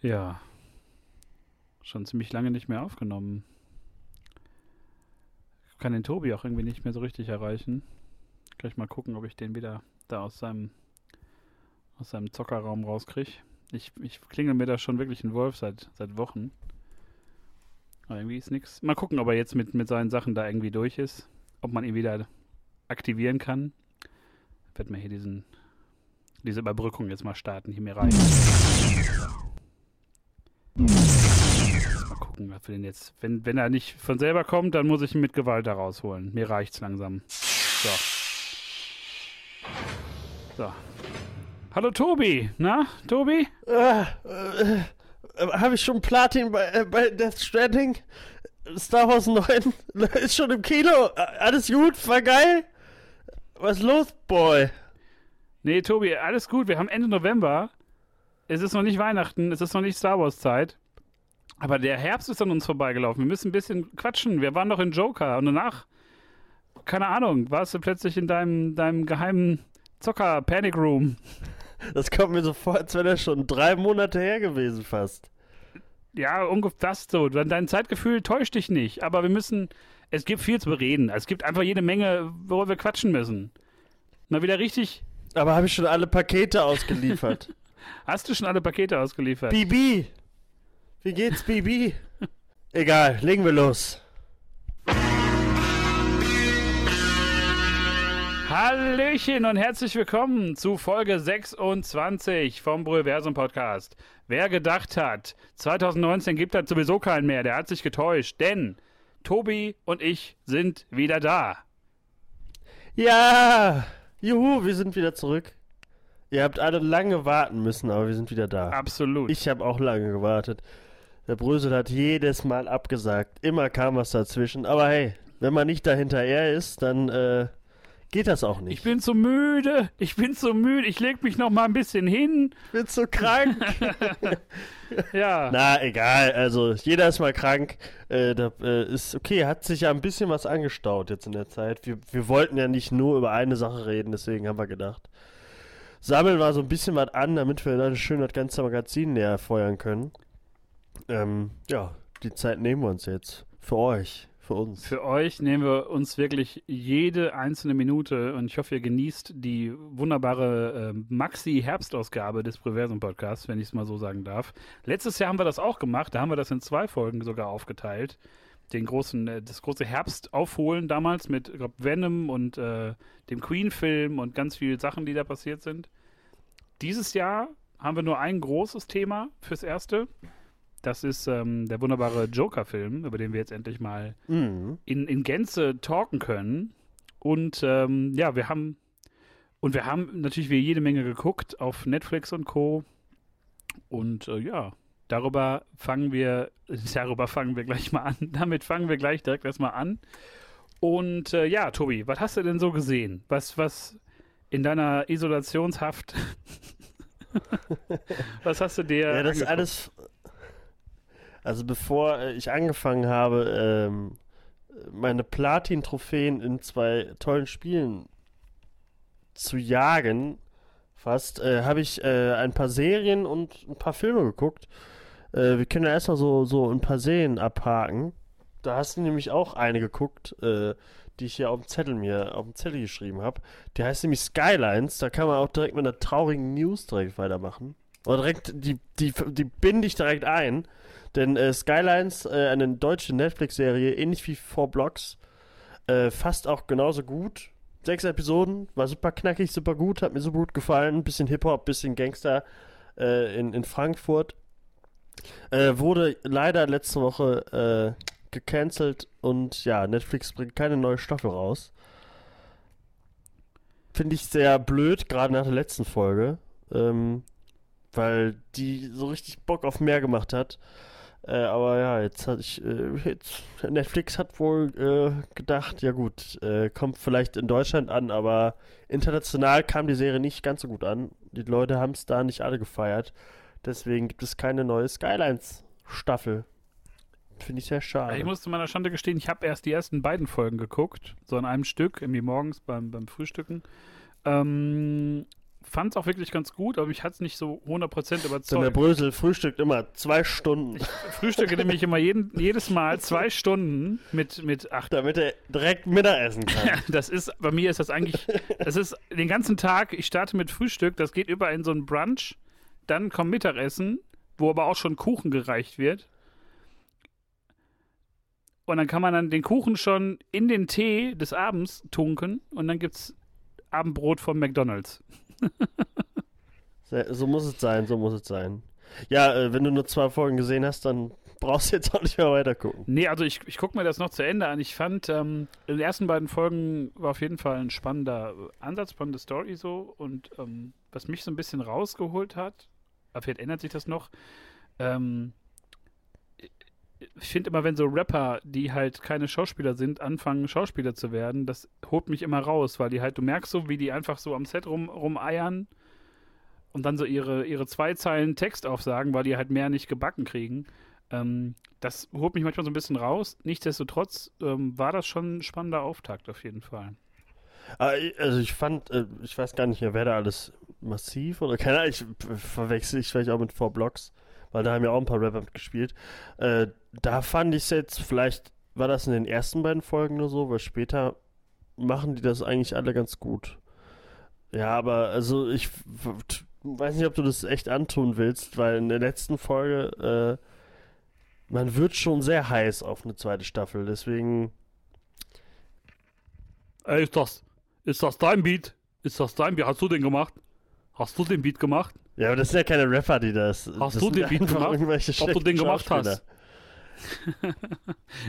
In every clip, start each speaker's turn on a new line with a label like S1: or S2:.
S1: Ja. Schon ziemlich lange nicht mehr aufgenommen. Ich kann den Tobi auch irgendwie nicht mehr so richtig erreichen. Gleich mal gucken, ob ich den wieder da aus seinem aus seinem Zockerraum rauskriege. Ich, ich klingel mir da schon wirklich ein Wolf seit, seit Wochen. Aber irgendwie ist nichts. Mal gucken, ob er jetzt mit, mit seinen Sachen da irgendwie durch ist. Ob man ihn wieder aktivieren kann. Ich werde mir hier diesen, diese Überbrückung jetzt mal starten. Hier mir rein. Gucken, was wir denn jetzt. Wenn, wenn er nicht von selber kommt, dann muss ich ihn mit Gewalt da rausholen. Mir reicht's langsam. So. So. Hallo Tobi. Na, Tobi?
S2: Äh, äh, Habe ich schon Platin bei, äh, bei Death Stranding? Star Wars 9 ist schon im Kino. Äh, Alles gut? War geil? Was ist los, Boy?
S1: Nee, Tobi, alles gut. Wir haben Ende November. Es ist noch nicht Weihnachten, es ist noch nicht Star Wars Zeit. Aber der Herbst ist an uns vorbeigelaufen. Wir müssen ein bisschen quatschen. Wir waren noch in Joker und danach, keine Ahnung, warst du plötzlich in deinem, deinem geheimen Zocker Panic Room.
S2: Das kommt mir so vor, als wäre das schon drei Monate her gewesen fast.
S1: Ja, ungefähr das so. Dein Zeitgefühl täuscht dich nicht. Aber wir müssen, es gibt viel zu bereden. Es gibt einfach jede Menge, worüber wir quatschen müssen. Mal wieder richtig.
S2: Aber habe ich schon alle Pakete ausgeliefert?
S1: Hast du schon alle Pakete ausgeliefert?
S2: Bibi! Wie geht's, Bibi? Egal, legen wir los.
S1: Hallöchen und herzlich willkommen zu Folge 26 vom Brüversum Podcast. Wer gedacht hat, 2019 gibt es sowieso keinen mehr, der hat sich getäuscht, denn Tobi und ich sind wieder da.
S2: Ja! Juhu, wir sind wieder zurück. Ihr habt alle lange warten müssen, aber wir sind wieder da.
S1: Absolut.
S2: Ich habe auch lange gewartet. Der Brösel hat jedes Mal abgesagt. Immer kam was dazwischen. Aber hey, wenn man nicht dahinterher ist, dann äh, geht das auch nicht.
S1: Ich bin so müde. Ich bin so müde. Ich leg mich noch mal ein bisschen hin.
S2: Ich bin so krank.
S1: Ja.
S2: Na, egal. Also, jeder ist mal krank. Äh, da, äh, ist okay. Hat sich ja ein bisschen was angestaut jetzt in der Zeit. Wir, wir wollten ja nicht nur über eine Sache reden, deswegen haben wir gedacht. Sammeln wir so ein bisschen was an, damit wir dann schön das ganze Magazin näher feuern können. Ähm, ja, die Zeit nehmen wir uns jetzt. Für euch. Für uns.
S1: Für euch nehmen wir uns wirklich jede einzelne Minute und ich hoffe, ihr genießt die wunderbare äh, Maxi-Herbstausgabe des Preversum Podcasts, wenn ich es mal so sagen darf. Letztes Jahr haben wir das auch gemacht, da haben wir das in zwei Folgen sogar aufgeteilt. Den großen, äh, das große Herbstaufholen damals mit glaub, Venom und äh, dem Queen-Film und ganz viele Sachen, die da passiert sind. Dieses Jahr haben wir nur ein großes Thema fürs Erste. Das ist ähm, der wunderbare Joker-Film, über den wir jetzt endlich mal
S2: Mhm.
S1: in, in Gänze talken können. Und ähm, ja, wir haben und wir haben natürlich wieder jede Menge geguckt auf Netflix und Co. Und äh, ja, darüber fangen wir, darüber fangen wir gleich mal an. Damit fangen wir gleich direkt erstmal an. Und äh, ja, Tobi, was hast du denn so gesehen? Was, was in deiner Isolationshaft, was hast du dir
S2: Ja, das ist
S1: angeguckt?
S2: alles. Also bevor äh, ich angefangen habe, ähm, meine Platin-Trophäen in zwei tollen Spielen zu jagen, fast, äh, habe ich äh, ein paar Serien und ein paar Filme geguckt. Äh, wir können ja erstmal so, so ein paar Serien abhaken. Da hast du nämlich auch eine geguckt, äh, die ich hier auf dem Zettel mir, auf dem Zettel geschrieben habe. Die heißt nämlich Skylines. Da kann man auch direkt mit einer traurigen News direkt weitermachen. Oder direkt, die, die, die binde ich direkt ein. Denn äh, Skylines, äh, eine deutsche Netflix-Serie, ähnlich wie Four Blocks, äh, fast auch genauso gut. Sechs Episoden, war super knackig, super gut, hat mir super gut gefallen. Bisschen Hip-Hop, bisschen Gangster äh, in, in Frankfurt. Äh, wurde leider letzte Woche äh, gecancelt und ja, Netflix bringt keine neue Staffel raus. Finde ich sehr blöd, gerade nach der letzten Folge. Ähm, weil die so richtig Bock auf mehr gemacht hat. Äh, aber ja, jetzt hat ich, äh, jetzt, Netflix hat wohl äh, gedacht, ja gut, äh, kommt vielleicht in Deutschland an, aber international kam die Serie nicht ganz so gut an. Die Leute haben es da nicht alle gefeiert. Deswegen gibt es keine neue Skylines-Staffel. Finde ich sehr schade.
S1: Ich muss zu meiner Schande gestehen, ich habe erst die ersten beiden Folgen geguckt, so an einem Stück, irgendwie morgens beim, beim Frühstücken. Ähm, fand es auch wirklich ganz gut, aber mich hat es nicht so 100%
S2: Denn der
S1: überzeugt.
S2: Brösel frühstückt immer zwei Stunden,
S1: Ich frühstücke nämlich immer jeden, jedes Mal zwei Stunden mit, mit acht.
S2: damit er direkt Mittagessen kann.
S1: Das ist, bei mir ist das eigentlich, das ist den ganzen Tag, ich starte mit Frühstück, das geht über in so einen Brunch, dann kommt Mittagessen, wo aber auch schon Kuchen gereicht wird. Und dann kann man dann den Kuchen schon in den Tee des Abends tunken und dann gibt's Abendbrot von McDonalds.
S2: So muss es sein, so muss es sein. Ja, äh, wenn du nur zwei Folgen gesehen hast, dann brauchst du jetzt auch nicht mehr weiter gucken.
S1: Nee, also ich, ich gucke mir das noch zu Ende an. Ich fand, ähm, in den ersten beiden Folgen war auf jeden Fall ein spannender äh, Ansatz, spannende Story so. Und ähm, was mich so ein bisschen rausgeholt hat, aber vielleicht ändert sich das noch, ähm, ich finde immer, wenn so Rapper, die halt keine Schauspieler sind, anfangen, Schauspieler zu werden, das holt mich immer raus, weil die halt, du merkst so, wie die einfach so am Set rum, rumeiern und dann so ihre, ihre zwei Zeilen Text aufsagen, weil die halt mehr nicht gebacken kriegen. Ähm, das holt mich manchmal so ein bisschen raus. Nichtsdestotrotz ähm, war das schon ein spannender Auftakt auf jeden Fall.
S2: Ich- Also ich fand, äh, ich weiß gar nicht mehr, wer da alles massiv oder keine Ahnung, ich äh, verwechsel ich vielleicht auch mit Four Blocks, weil da haben ja auch ein paar Rapper mitgespielt. Äh, da fand ich es jetzt, vielleicht war das in den ersten beiden Folgen nur so, weil später machen die das eigentlich alle ganz gut. Ja, aber also ich weiß nicht, ob du das echt antun willst, weil in der letzten Folge, äh, man wird schon sehr heiß auf eine zweite Staffel, deswegen
S1: Ey, ist das, ist das dein Beat? Ist das dein Beat? Hast du den gemacht? Hast du den Beat gemacht?
S2: Ja, aber das sind ja keine Rapper, die das.
S1: Hast
S2: das
S1: du den Beat gemacht?
S2: irgendwelche
S1: Ob du den gemacht hast?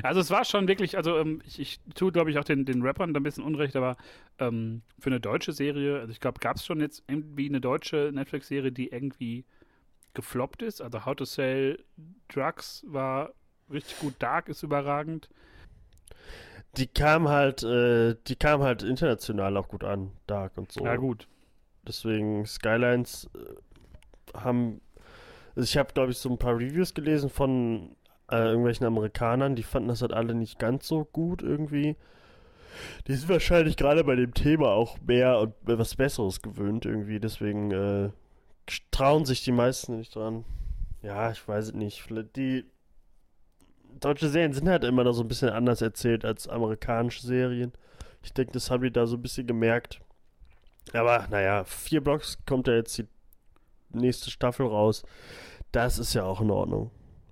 S1: Also es war schon wirklich, also ähm, ich, ich tue, glaube ich, auch den, den Rappern da ein bisschen Unrecht, aber ähm, für eine deutsche Serie, also ich glaube, gab es schon jetzt irgendwie eine deutsche Netflix-Serie, die irgendwie gefloppt ist. Also How to Sell Drugs war richtig gut, Dark ist überragend.
S2: Die kam halt, äh, die kam halt international auch gut an, Dark und so.
S1: Ja gut.
S2: Deswegen Skylines äh, haben. Also ich habe, glaube ich, so ein paar Reviews gelesen von äh, irgendwelchen Amerikanern, die fanden das halt alle nicht ganz so gut irgendwie. Die sind wahrscheinlich gerade bei dem Thema auch mehr und was Besseres gewöhnt irgendwie, deswegen äh, trauen sich die meisten nicht dran. Ja, ich weiß es nicht. Die deutsche Serien sind halt immer noch so ein bisschen anders erzählt als amerikanische Serien. Ich denke, das haben die da so ein bisschen gemerkt. Aber naja, vier Blocks kommt ja jetzt die nächste Staffel raus. Das ist ja auch in Ordnung.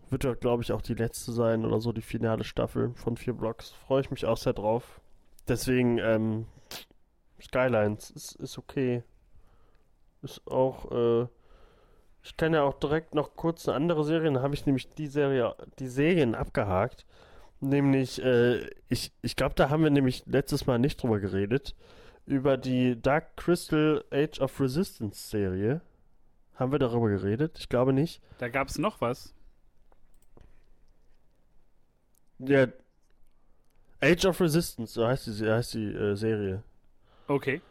S2: Wird ja, glaube ich, auch die letzte sein oder so, die finale Staffel von vier Blocks. Freue ich mich auch sehr drauf. Deswegen, ähm, Skylines ist, ist okay. Ist auch, äh, ich kann ja auch direkt noch kurz eine andere Serie, dann habe ich nämlich die Serie, die Serien abgehakt. Nämlich, äh, ich, ich glaube, da haben wir nämlich letztes Mal nicht drüber geredet. Über die Dark Crystal Age of Resistance Serie. Haben wir darüber geredet? Ich glaube nicht.
S1: Da gab es noch was.
S2: Ja. Age of Resistance, so heißt die, heißt die äh, Serie.
S1: Okay.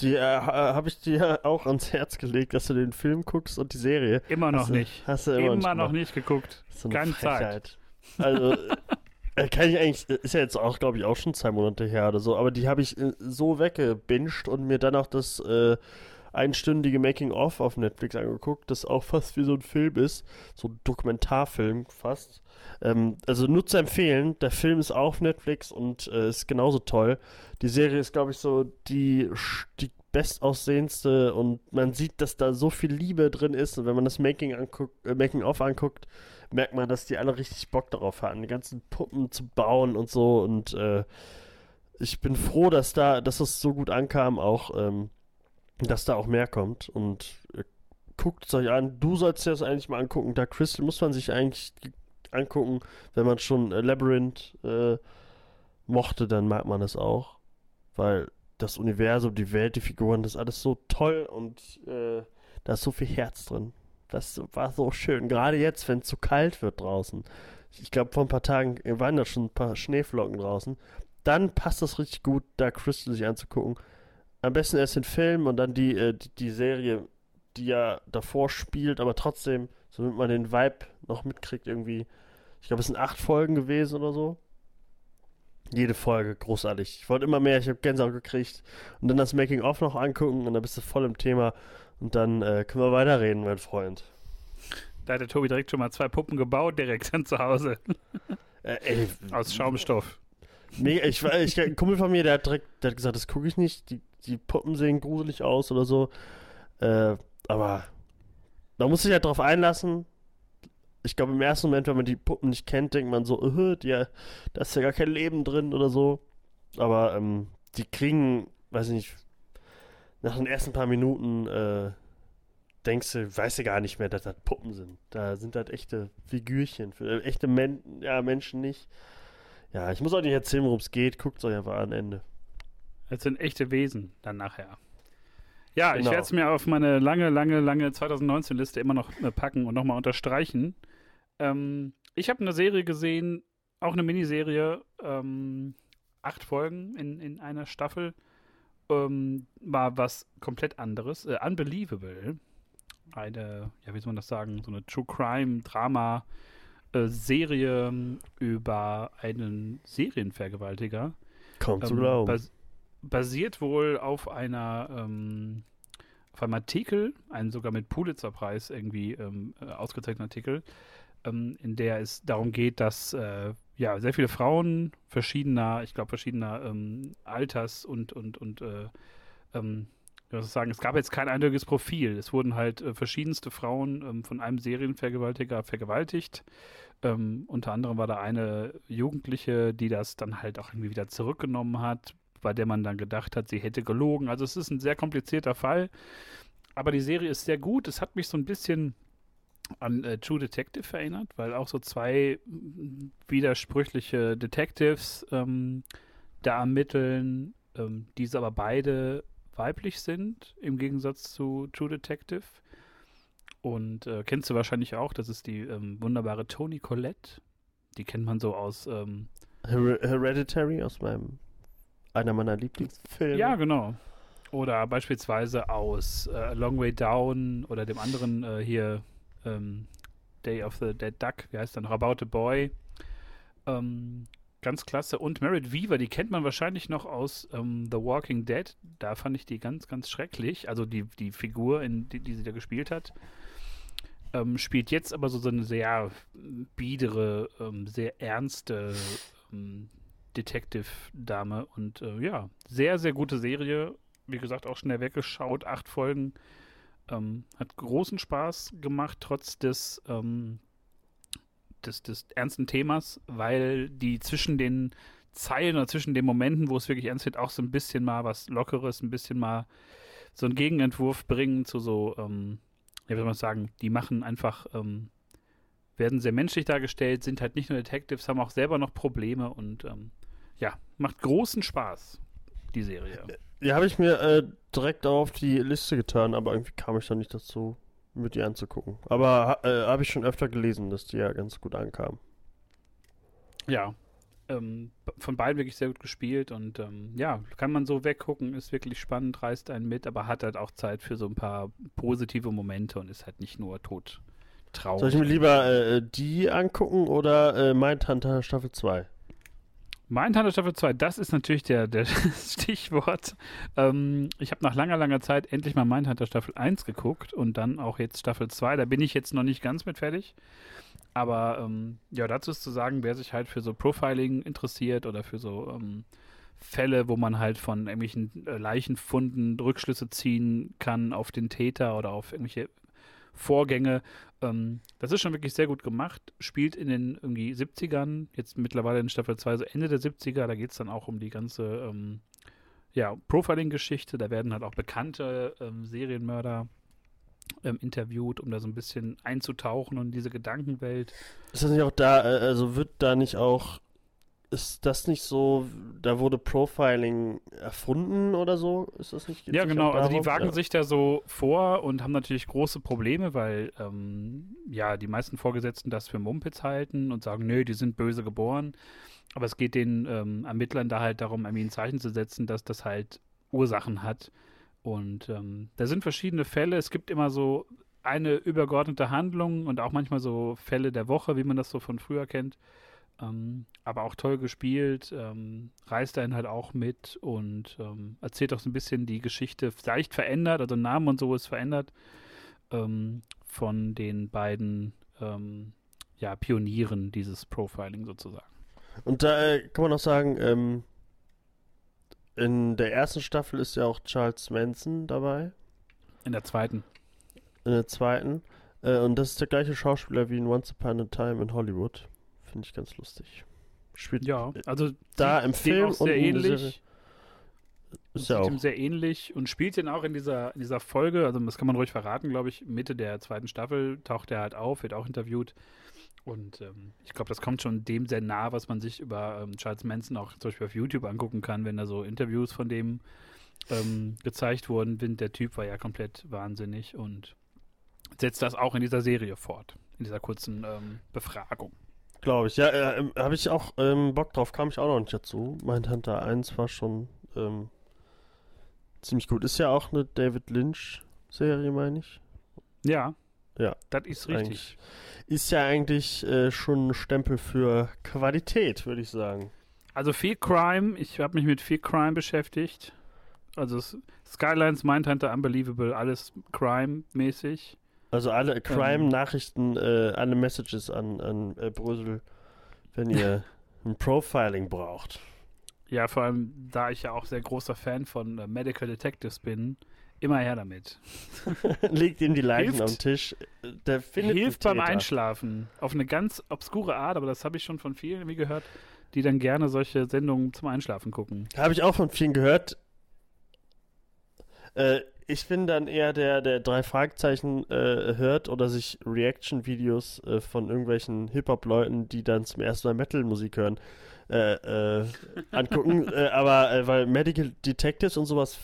S2: Die äh, habe ich dir auch ans Herz gelegt, dass du den Film guckst und die Serie.
S1: Immer noch
S2: Hast du-
S1: nicht.
S2: Hast du immer,
S1: Immer, noch nicht geguckt.
S2: So eine
S1: Keine Zeit.
S2: Also, äh, kann ich eigentlich, ist ja jetzt auch, glaube ich, auch schon zwei Monate her oder so, aber die habe ich äh, so weggebinged und mir dann auch das äh, einstündige Making-of auf Netflix angeguckt, das auch fast wie so ein Film ist, so ein Dokumentarfilm fast. Ähm, also nur zu empfehlen, der Film ist auch auf Netflix und äh, ist genauso toll. Die Serie ist, glaube ich, so die, die bestaussehendste und man sieht, dass da so viel Liebe drin ist und wenn man das Making anguckt, äh, Making-of anguckt, merkt man, dass die alle richtig Bock darauf hatten, die ganzen Puppen zu bauen und so. Und äh, ich bin froh, dass da, dass es so gut ankam, auch, ähm, dass da auch mehr kommt. Und äh, guckt es euch an. Du sollst dir das eigentlich mal angucken. Da Crystal muss man sich eigentlich angucken, wenn man schon äh, Labyrinth äh, mochte, dann mag man es auch. Weil das Universum, die Welt, die Figuren, das ist alles so toll und äh, da ist so viel Herz drin. Das war so schön. Gerade jetzt, wenn es zu kalt wird draußen. Ich glaube, vor ein paar Tagen waren da schon ein paar Schneeflocken draußen. Dann passt das richtig gut, da Crystal sich anzugucken. Am besten erst den Film und dann die, äh, die, die Serie, die ja davor spielt, aber trotzdem, so damit man den Vibe noch mitkriegt irgendwie. Ich glaube, es sind acht Folgen gewesen oder so. Jede Folge, großartig. Ich wollte immer mehr, ich habe Gänsehaut gekriegt. Und dann das Making-of noch angucken und dann bist du voll im Thema. Und dann äh, können wir weiterreden, mein Freund.
S1: Da hat der Tobi direkt schon mal zwei Puppen gebaut, direkt dann zu Hause.
S2: Äh, ey,
S1: Aus Schaumstoff.
S2: mega, ich, war- ich, ein Kumpel von mir, der hat direkt der hat gesagt, das gucke ich nicht. Die, die Puppen sehen gruselig aus oder so. Äh, aber man muss sich halt drauf einlassen. Ich glaube, im ersten Moment, wenn man die Puppen nicht kennt, denkt man so, äh, die, da ist ja gar kein Leben drin oder so. Aber ähm, die kriegen, weiß ich nicht, nach den ersten paar Minuten äh, denkst du, weißt du gar nicht mehr, dass das Puppen sind. Da sind halt echte Figürchen, für, äh, echte Men ja, Menschen nicht. Ja, ich muss auch nicht erzählen, worum es geht. Guckt es euch einfach an Ende.
S1: Das sind echte Wesen dann nachher. Ja, ich
S2: Genau.
S1: werde es mir auf meine lange, lange, lange 2019-Liste immer noch äh, packen und nochmal unterstreichen. Ähm, ich habe eine Serie gesehen, auch eine Miniserie, ähm, acht Folgen in, in einer Staffel. Ähm, war was komplett anderes. Äh, Unbelievable. Eine, ja, wie soll man das sagen, so eine True Crime Drama äh, Serie über einen Serienvergewaltiger.
S2: Zu
S1: Ähm,
S2: glauben.
S1: Bas basiert wohl auf einer ähm, auf einem Artikel, einen sogar mit Pulitzer-Preis irgendwie ähm, äh, ausgezeichneten Artikel, ähm, in der es darum geht, dass äh, ja sehr viele Frauen verschiedener, ich glaube verschiedener ähm, Alters und und und äh, ähm, ich sagen, es gab jetzt kein eindeutiges Profil. Es wurden halt äh, verschiedenste Frauen ähm, von einem Serienvergewaltiger vergewaltigt. Ähm, unter anderem war da eine Jugendliche, die das dann halt auch irgendwie wieder zurückgenommen hat, bei der man dann gedacht hat, sie hätte gelogen. Also es ist ein sehr komplizierter Fall. Aber die Serie ist sehr gut. Es hat mich so ein bisschen an äh, True Detective erinnert, weil auch so zwei widersprüchliche Detectives ähm, da ermitteln, ähm, diese aber beide weiblich sind, im Gegensatz zu True Detective. Und äh, kennst du wahrscheinlich auch, das ist die ähm, wunderbare Toni Collette. Die kennt man so aus, ähm,
S2: Her Hereditary aus meinem einer meiner Lieblingsfilme.
S1: ja, genau. Oder beispielsweise aus äh, Long Way Down oder dem anderen äh, hier ähm, Day of the Dead Duck, wie heißt der noch? About a Boy. Ähm, ganz klasse. Und Merit Weaver, die kennt man wahrscheinlich noch aus ähm, The Walking Dead. Da fand ich die ganz, ganz schrecklich. Also die, die Figur, in, die, die sie da gespielt hat. Ähm, spielt jetzt aber so, so eine sehr biedere, ähm, sehr ernste ähm, Detective-Dame. Und äh, ja, sehr, sehr gute Serie. Wie gesagt, auch schnell weggeschaut. Acht Folgen. Ähm, hat großen Spaß gemacht, trotz des, ähm, des, des ernsten Themas, weil die zwischen den Zeilen oder zwischen den Momenten, wo es wirklich ernst wird, auch so ein bisschen mal was Lockeres, ein bisschen mal so einen Gegenentwurf bringen zu so, ähm, wie soll man sagen, die machen einfach, ähm, werden sehr menschlich dargestellt, sind halt nicht nur Detectives, haben auch selber noch Probleme und ähm, ja, macht großen Spaß, die Serie.
S2: Die habe ich mir äh, direkt auf die Liste getan, aber irgendwie kam ich dann nicht dazu, mir die anzugucken. Aber äh, habe ich schon öfter gelesen, dass die ja ganz gut ankamen.
S1: Ja, ähm, von beiden wirklich sehr gut gespielt und ähm, ja, kann man so weggucken, ist wirklich spannend, reißt einen mit, aber hat halt auch Zeit für so ein paar positive Momente und ist halt nicht nur tot traurig.
S2: Soll ich mir lieber äh, die angucken oder äh, Mindhunter Staffel 2?
S1: Mindhunter Staffel 2, das ist natürlich der, der Stichwort. Ähm, ich habe nach langer, langer Zeit endlich mal Mindhunter Staffel 1 geguckt und dann auch jetzt Staffel 2. Da bin ich jetzt noch nicht ganz mit fertig. Aber ähm, ja, dazu ist zu sagen, wer sich halt für so Profiling interessiert oder für so ähm, Fälle, wo man halt von irgendwelchen äh, Leichenfunden Rückschlüsse ziehen kann auf den Täter oder auf irgendwelche Vorgänge. Ähm, das ist schon wirklich sehr gut gemacht. Spielt in den irgendwie 70ern, jetzt mittlerweile in Staffel 2, so Ende der 70er. Da geht es dann auch um die ganze ähm, ja, Profiling-Geschichte. Da werden halt auch bekannte ähm, Serienmörder ähm, interviewt, um da so ein bisschen einzutauchen und diese Gedankenwelt.
S2: Ist das nicht auch da, äh, also wird da nicht auch, ist das nicht so, da wurde Profiling erfunden oder so? Ist das nicht?
S1: Ja, genau. Also die wagen
S2: ja.
S1: sich da so vor und haben natürlich große Probleme, weil ähm, ja die meisten Vorgesetzten das für Mumpitz halten und sagen, nö, die sind böse geboren. Aber es geht den ähm, Ermittlern da halt darum, irgendwie ein Zeichen zu setzen, dass das halt Ursachen hat. Und ähm, da sind verschiedene Fälle. Es gibt immer so eine übergeordnete Handlung und auch manchmal so Fälle der Woche, wie man das so von früher kennt. Ähm, aber auch toll gespielt, ähm, reist dann halt auch mit und ähm, erzählt auch so ein bisschen die Geschichte, leicht verändert, also Namen und so ist verändert, ähm, von den beiden ähm, ja, Pionieren dieses Profiling sozusagen.
S2: Und da äh, kann man auch sagen, ähm, in der ersten Staffel ist ja auch Charles Manson dabei.
S1: In der zweiten.
S2: In der zweiten. Äh, und das ist der gleiche Schauspieler wie in Once Upon a Time in Hollywood. Finde ich ganz lustig.
S1: Spielt ja, also
S2: da im Film
S1: auch sehr ähnlich.
S2: Auch.
S1: ihm sehr ähnlich und spielt den auch in dieser, in dieser Folge, also das kann man ruhig verraten, glaube ich, Mitte der zweiten Staffel taucht er halt auf, wird auch interviewt. Und ähm, ich glaube, das kommt schon dem sehr nah, was man sich über ähm, Charles Manson auch zum Beispiel auf YouTube angucken kann, wenn da so Interviews von dem ähm, gezeigt wurden. Der Typ war ja komplett wahnsinnig und setzt das auch in dieser Serie fort, in dieser kurzen ähm, Befragung.
S2: Glaube ich, ja, äh, ähm, habe ich auch ähm, Bock drauf, kam ich auch noch nicht dazu. Mein Hunter 1 war schon ähm, ziemlich gut. Ist ja auch eine David Lynch-Serie, meine ich.
S1: Ja.
S2: Ja.
S1: Das ist richtig.
S2: Ist ja eigentlich äh, schon ein Stempel für Qualität, würde ich sagen.
S1: Also viel Crime. Ich habe mich mit viel Crime beschäftigt. Also Skylines, Mindhunter, Unbelievable, alles Crime-mäßig.
S2: Also alle Crime-Nachrichten, äh, alle Messages an, an äh, Brüssel, wenn ihr ein Profiling braucht.
S1: Ja, vor allem, da ich ja auch sehr großer Fan von äh, Medical Detectives bin, immer her damit.
S2: Legt ihm die Leichen hilft, am Tisch. Der findet
S1: hilft beim Einschlafen. Auf eine ganz obskure Art, aber das habe ich schon von vielen irgendwie gehört, die dann gerne solche Sendungen zum Einschlafen gucken.
S2: Habe ich auch von vielen gehört. Äh, ich bin dann eher der, der drei Fragezeichen äh, hört oder sich Reaction-Videos äh, von irgendwelchen Hip-Hop-Leuten, die dann zum ersten Mal Metal-Musik hören, äh, äh angucken. Äh, aber äh, weil Medical Detectives und sowas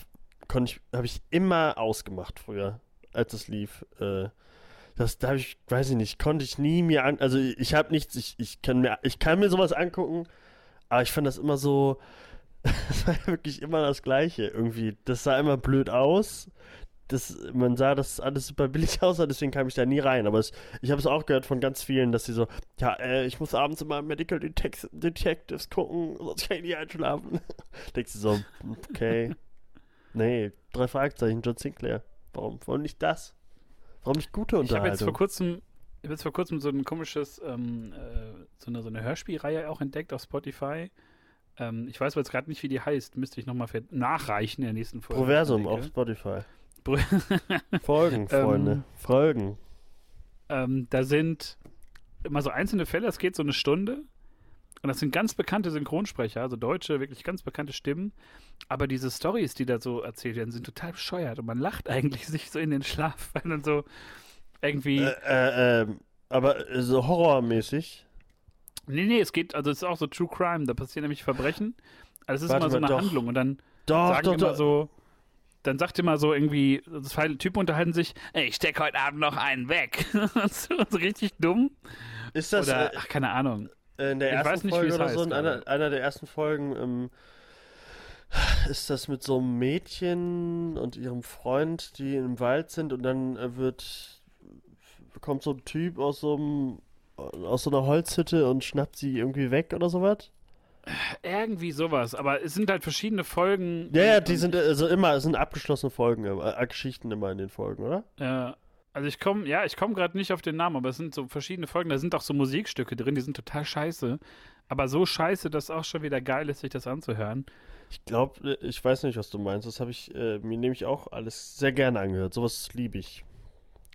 S2: konnte ich, habe ich immer ausgemacht früher, als es lief. das, da habe ich, weiß ich nicht, konnte ich nie mir an, also ich habe nichts, ich, ich kann mir, ich kann mir sowas angucken, aber ich fand das immer so, das war ja wirklich immer das Gleiche irgendwie. Das sah immer blöd aus. Das, man sah, dass alles super billig aussah, deswegen kam ich da nie rein. Aber es, ich habe es auch gehört von ganz vielen, dass sie so, ja, äh, ich muss abends immer Medical Detect Detectives gucken, sonst kann ich nicht einschlafen. Denkst du so, okay. Nee, drei Fragezeichen, John Sinclair. Warum, warum nicht das? Warum nicht gute Unterhaltung?
S1: Ich habe jetzt vor kurzem, ich habe jetzt vor kurzem so ein komisches, ähm, äh, so, eine, so eine Hörspielreihe auch entdeckt auf Spotify. Ähm, ich weiß aber jetzt gerade nicht, wie die heißt. Müsste ich nochmal nachreichen in der nächsten Folge.
S2: Proversum auf Spotify. Folgen, Freunde. Ähm, Folgen.
S1: Ähm, da sind immer so einzelne Fälle, es geht so eine Stunde. Und das sind ganz bekannte Synchronsprecher, also deutsche, wirklich ganz bekannte Stimmen. Aber diese Stories, die da so erzählt werden, sind total bescheuert. Und man lacht eigentlich sich so in den Schlaf, weil dann so irgendwie.
S2: Äh, äh, äh, aber so horrormäßig.
S1: Nee, nee, es geht, also es ist auch so True Crime, da passieren nämlich Verbrechen. Also es ist Warte immer so eine doch. Handlung und dann doch, sagen doch, immer doch. so, dann sagt immer so irgendwie, zwei Typen unterhalten sich, ey, ich steck heute Abend noch einen weg. so, so richtig dumm.
S2: Ist das,
S1: oder, äh, ach, keine Ahnung.
S2: In der ersten nicht, Folge oder so, in einer, einer, der ersten Folgen, ähm, ist das mit so einem Mädchen und ihrem Freund, die im Wald sind und dann äh, wird, kommt so ein Typ aus so einem aus so einer Holzhütte und schnappt sie irgendwie weg oder sowas?
S1: Irgendwie sowas, aber es sind halt verschiedene Folgen.
S2: Ja, ja, die sind also immer, es sind abgeschlossene Folgen, äh, Geschichten immer in den Folgen, oder?
S1: Ja. Also ich komme, ja, ich komme gerade nicht auf den Namen, aber es sind so verschiedene Folgen, da sind auch so Musikstücke drin, die sind total scheiße. Aber so scheiße, dass es auch schon wieder geil ist, sich das anzuhören.
S2: Ich glaube, äh, ich weiß nicht, was du meinst. Das habe ich äh, mir nämlich auch alles sehr gerne angehört. Sowas liebe ich.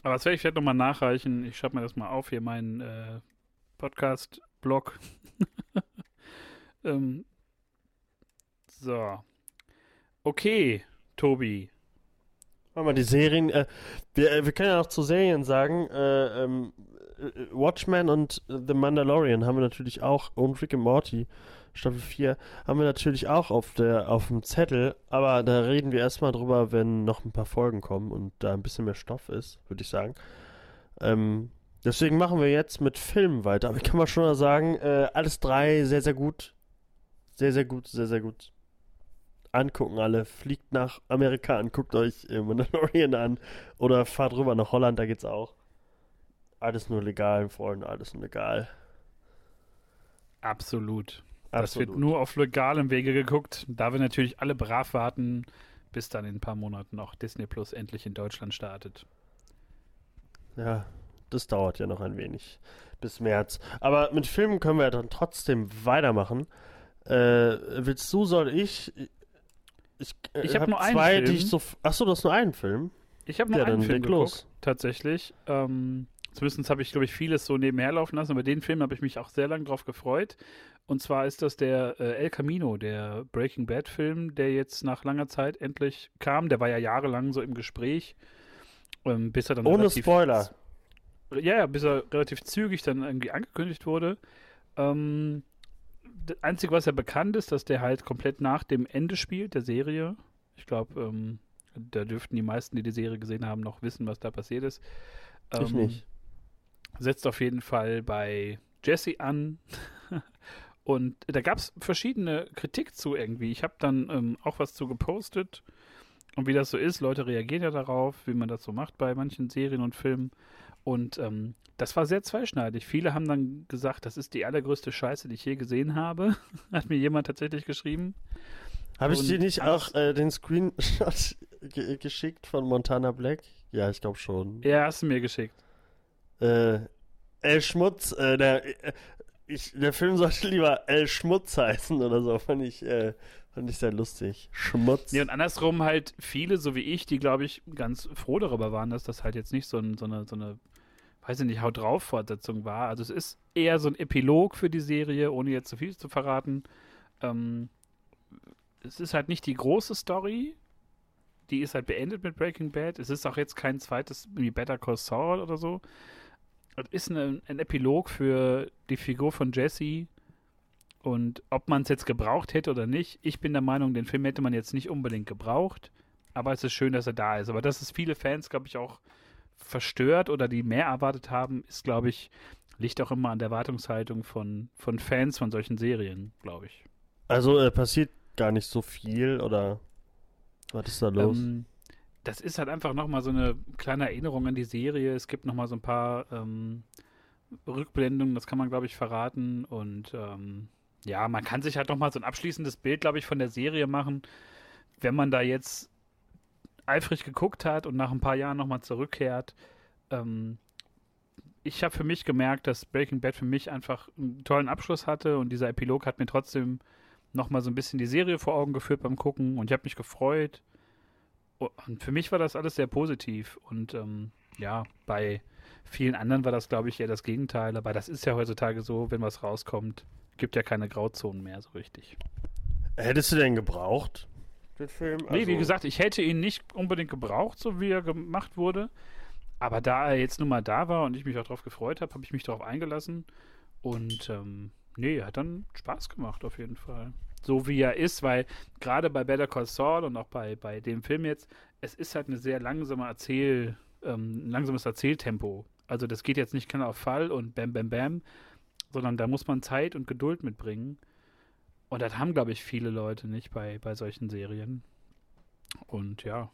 S1: Aber das werde ich vielleicht nochmal nachreichen. Ich schreibe mir das mal auf hier, meinen äh, Podcast-Blog. ähm, so. Okay, Tobi.
S2: Machen wir die Serien. Äh, wir, äh, wir können ja noch zu Serien sagen. Äh, ähm, äh, Watchmen und The Mandalorian haben wir natürlich auch. Und Rick and Morty. Staffel 4 haben wir natürlich auch auf, der, auf dem Zettel, aber da reden wir erstmal drüber, wenn noch ein paar Folgen kommen und da ein bisschen mehr Stoff ist, würde ich sagen. Ähm, deswegen machen wir jetzt mit Filmen weiter. Aber ich kann mal schon mal sagen, äh, alles drei sehr, sehr gut. Sehr, sehr gut, sehr, sehr gut. Angucken alle. Fliegt nach Amerika an, guckt euch äh, Mandalorian an oder fahrt rüber nach Holland, da geht's auch. Alles nur legal, Freunde, alles nur legal.
S1: Absolut. Das wird nur auf legalem Wege geguckt. Da wir natürlich alle brav warten, bis dann in ein paar Monaten auch Disney Plus endlich in Deutschland startet.
S2: Ja, das dauert ja noch ein wenig bis März. Aber mit Filmen können wir dann trotzdem weitermachen. Äh, willst du, soll ich?
S1: Ich, äh, ich habe hab nur einen Film. Die ich
S2: so, achso, du hast nur einen Film?
S1: Ich habe nur ja, einen Film geguckt, los. tatsächlich. Ähm, zumindest habe ich, glaube ich, vieles so nebenher laufen lassen, aber den Film habe ich mich auch sehr lange drauf gefreut. Und zwar ist das der äh, El Camino, der Breaking Bad Film, der jetzt nach langer Zeit endlich kam. Der war ja jahrelang so im Gespräch, ähm, bis er dann
S2: Ohne Spoiler.
S1: Ja, ja, bis er relativ zügig dann irgendwie angekündigt wurde. Ähm, das Einzige, was ja bekannt ist, dass der halt komplett nach dem Ende spielt, der Serie. Ich glaube, ähm, da dürften die meisten, die die Serie gesehen haben, noch wissen, was da passiert ist.
S2: Ähm, ich nicht.
S1: Setzt auf jeden Fall bei Jesse an. Und da gab es verschiedene Kritik zu irgendwie. Ich habe dann ähm, auch was zu gepostet. Und wie das so ist, Leute reagieren ja darauf, wie man das so macht bei manchen Serien und Filmen. Und ähm, das war sehr zweischneidig. Viele haben dann gesagt, das ist die allergrößte Scheiße, die ich je gesehen habe. Hat mir jemand tatsächlich geschrieben.
S2: Habe ich dir nicht auch äh, den Screenshot ge geschickt von Montana Black? Ja, ich glaube schon.
S1: Ja, hast du mir geschickt.
S2: Äh, El Schmutz, äh, der, äh, ich, der Film sollte lieber El Schmutz heißen oder so, fand ich, äh, fand ich sehr lustig. Schmutz.
S1: Ja, und andersrum halt viele, so wie ich, die, glaube ich, ganz froh darüber waren, dass das halt jetzt nicht so, ein, so, eine, so eine, weiß ich nicht, Haut drauf Fortsetzung war. Also es ist eher so ein Epilog für die Serie, ohne jetzt zu viel zu verraten. Ähm, es ist halt nicht die große Story. Die ist halt beendet mit Breaking Bad. Es ist auch jetzt kein zweites wie Better Call Saul oder so. Es ist eine, ein Epilog für die Figur von Jesse. Und ob man es jetzt gebraucht hätte oder nicht, ich bin der Meinung, den Film hätte man jetzt nicht unbedingt gebraucht. Aber es ist schön, dass er da ist. Aber dass es viele Fans, glaube ich, auch verstört oder die mehr erwartet haben, ist, glaube ich, liegt auch immer an der Erwartungshaltung von, von Fans von solchen Serien, glaube ich.
S2: Also äh, passiert gar nicht so viel oder was ist da los? Ähm,
S1: das ist halt einfach nochmal so eine kleine Erinnerung an die Serie. Es gibt nochmal so ein paar ähm, Rückblendungen, das kann man, glaube ich, verraten. Und ähm, ja, man kann sich halt nochmal so ein abschließendes Bild, glaube ich, von der Serie machen, wenn man da jetzt eifrig geguckt hat und nach ein paar Jahren nochmal zurückkehrt. Ähm, ich habe für mich gemerkt, dass Breaking Bad für mich einfach einen tollen Abschluss hatte und dieser Epilog hat mir trotzdem nochmal so ein bisschen die Serie vor Augen geführt beim Gucken und ich habe mich gefreut. Und für mich war das alles sehr positiv. Und ähm, ja, bei vielen anderen war das, glaube ich, eher das Gegenteil. Aber das ist ja heutzutage so, wenn was rauskommt, gibt ja keine Grauzonen mehr so richtig.
S2: Hättest du denn gebraucht, den Film?
S1: Also nee, wie also gesagt, ich hätte ihn nicht unbedingt gebraucht, so wie er gemacht wurde. Aber da er jetzt nun mal da war und ich mich auch darauf gefreut habe, habe ich mich darauf eingelassen. Und ähm, nee, hat dann Spaß gemacht auf jeden Fall so wie er ist, weil gerade bei Better Call Saul und auch bei, bei dem Film jetzt, es ist halt eine sehr langsame Erzähl, ähm, langsames Erzähltempo. Also das geht jetzt nicht keiner auf Fall und bam, bam, bam, sondern da muss man Zeit und Geduld mitbringen. Und das haben, glaube ich, viele Leute nicht bei, bei solchen Serien. Und ja,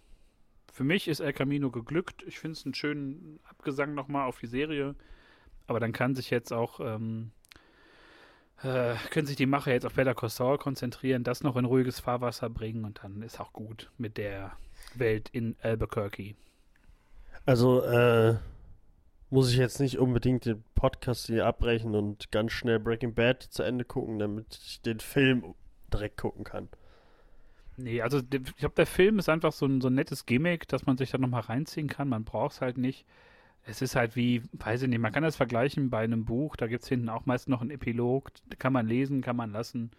S1: für mich ist El Camino geglückt. Ich finde es einen schönen Abgesang nochmal auf die Serie. Aber dann kann sich jetzt auch ähm, äh, können sich die Macher jetzt auf Better Call Saul konzentrieren, das noch in ruhiges Fahrwasser bringen und dann ist auch gut mit der Welt in Albuquerque.
S2: Also, äh, muss ich jetzt nicht unbedingt den Podcast hier abbrechen und ganz schnell Breaking Bad zu Ende gucken, damit ich den Film direkt gucken kann.
S1: Nee, also ich glaube, der Film ist einfach so ein, so ein nettes Gimmick, dass man sich da nochmal reinziehen kann. Man braucht es halt nicht es ist halt wie, weiß ich nicht, man kann das vergleichen bei einem Buch, da gibt es hinten auch meist noch einen Epilog, kann man lesen, kann man lassen.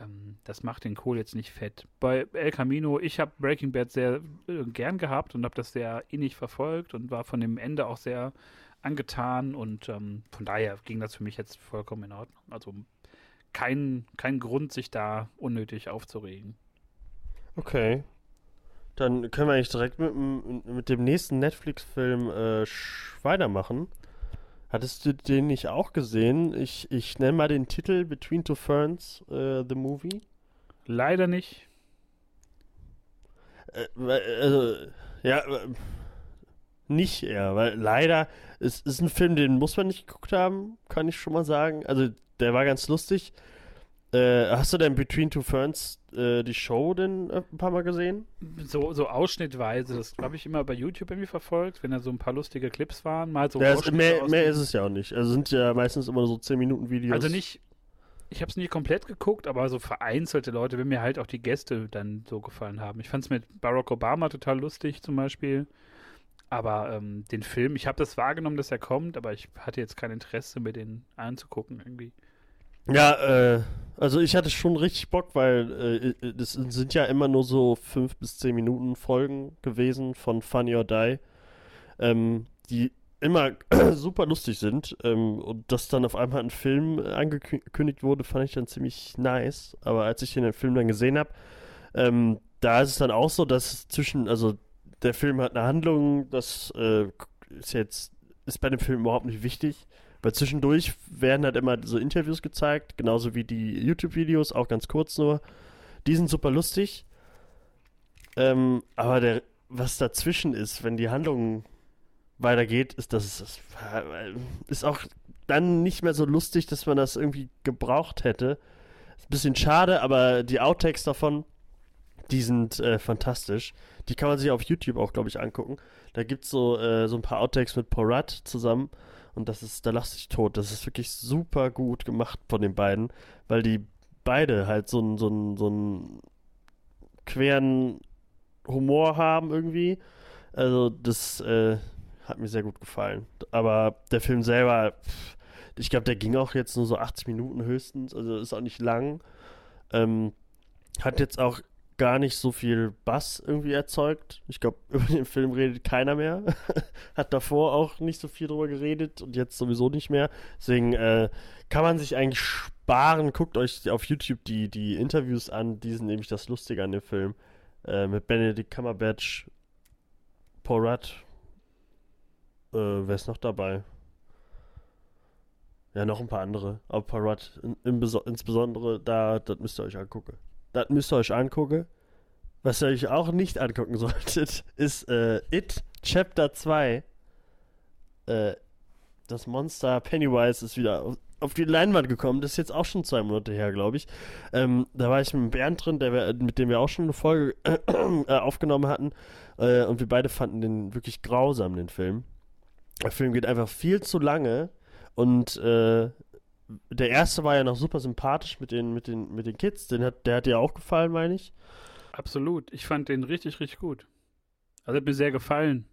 S1: Ähm, das macht den Kohl jetzt nicht fett. Bei El Camino, ich habe Breaking Bad sehr äh, gern gehabt und habe das sehr innig verfolgt und war von dem Ende auch sehr angetan und ähm, von daher ging das für mich jetzt vollkommen in Ordnung. Also kein, kein Grund, sich da unnötig aufzuregen.
S2: Okay. Dann können wir eigentlich direkt mit, mit dem nächsten Netflix-Film äh, weitermachen. Hattest du den nicht auch gesehen? Ich, ich nenne mal den Titel Between Two Ferns, äh, The Movie.
S1: Leider nicht.
S2: Äh, also, ja, äh, nicht eher, weil leider, es ist ein Film, den muss man nicht geguckt haben, kann ich schon mal sagen. Also, der war ganz lustig. Äh, hast du denn Between Two Ferns äh, die Show denn äh, ein paar Mal gesehen?
S1: So, so ausschnittweise, das glaube ich immer bei YouTube irgendwie verfolgt, wenn da so ein paar lustige Clips waren. Mal so
S2: Ja,
S1: Ausschnitte
S2: mehr, mehr ist es ja auch nicht. Also sind ja meistens immer so 10 Minuten Videos.
S1: Also nicht, ich habe es nie komplett geguckt, aber so vereinzelte Leute, wenn mir halt auch die Gäste dann so gefallen haben. Ich fand es mit Barack Obama total lustig zum Beispiel. Aber ähm, den Film, ich habe das wahrgenommen, dass er kommt, aber ich hatte jetzt kein Interesse, mir den anzugucken irgendwie.
S2: Ja, äh, also ich hatte schon richtig Bock, weil äh, sind ja immer nur so 5 bis 10 Minuten Folgen gewesen von Funny or Die, ähm, die immer super lustig sind. Ähm, und dass dann auf einmal ein Film angekündigt wurde, fand ich dann ziemlich nice. Aber als ich den Film dann gesehen habe, ähm, da ist es dann auch so, dass zwischen, also der Film hat eine Handlung, das äh, ist jetzt, ist bei dem Film überhaupt nicht wichtig. Weil zwischendurch werden halt immer so Interviews gezeigt, genauso wie die YouTube-Videos, auch ganz kurz nur. Die sind super lustig. Ähm, aber der, was dazwischen ist, wenn die Handlung weitergeht, ist das, das ist auch dann nicht mehr so lustig, dass man das irgendwie gebraucht hätte. Ist ein bisschen schade, aber die Outtakes davon, die sind äh, fantastisch. Die kann man sich auf YouTube auch, glaube ich, angucken. Da gibt es so, äh, so ein paar Outtakes mit Porat zusammen. Und das ist, da lachst du dich tot. Das ist wirklich super gut gemacht von den beiden, weil die beide halt so einen so so queren Humor haben irgendwie. Also das äh, hat mir sehr gut gefallen. Aber der Film selber, pff, ich glaube, der ging auch jetzt nur so 80 Minuten höchstens. Also ist auch nicht lang. Ähm, hat jetzt auch gar nicht so viel Bass irgendwie erzeugt. Ich glaube, über den Film redet keiner mehr. Hat davor auch nicht so viel drüber geredet und jetzt sowieso nicht mehr. Deswegen äh, kann man sich eigentlich sparen. Guckt euch auf YouTube die, die Interviews an. Die sind nämlich das Lustige an dem Film. Äh, mit Benedict Cumberbatch, Paul Rudd. Äh, wer ist noch dabei? Ja, noch ein paar andere. Aber Paul Rudd in, in, beso- insbesondere, da, das müsst ihr euch angucken. Das müsst ihr euch angucken. Was ihr euch auch nicht angucken solltet, ist äh, It Chapter 2. Äh, das Monster Pennywise ist wieder auf, auf die Leinwand gekommen. Das ist jetzt auch schon zwei Monate her, glaube ich. Ähm, da war ich mit Bernd drin, der, mit dem wir auch schon eine Folge äh, aufgenommen hatten. Äh, und wir beide fanden den wirklich grausam, den Film. Der Film geht einfach viel zu lange. Und äh, der erste war ja noch super sympathisch mit den, mit den, mit den Kids. Den hat, der hat dir auch gefallen, meine ich.
S1: Absolut. Ich fand den richtig, richtig gut. Also hat mir sehr gefallen.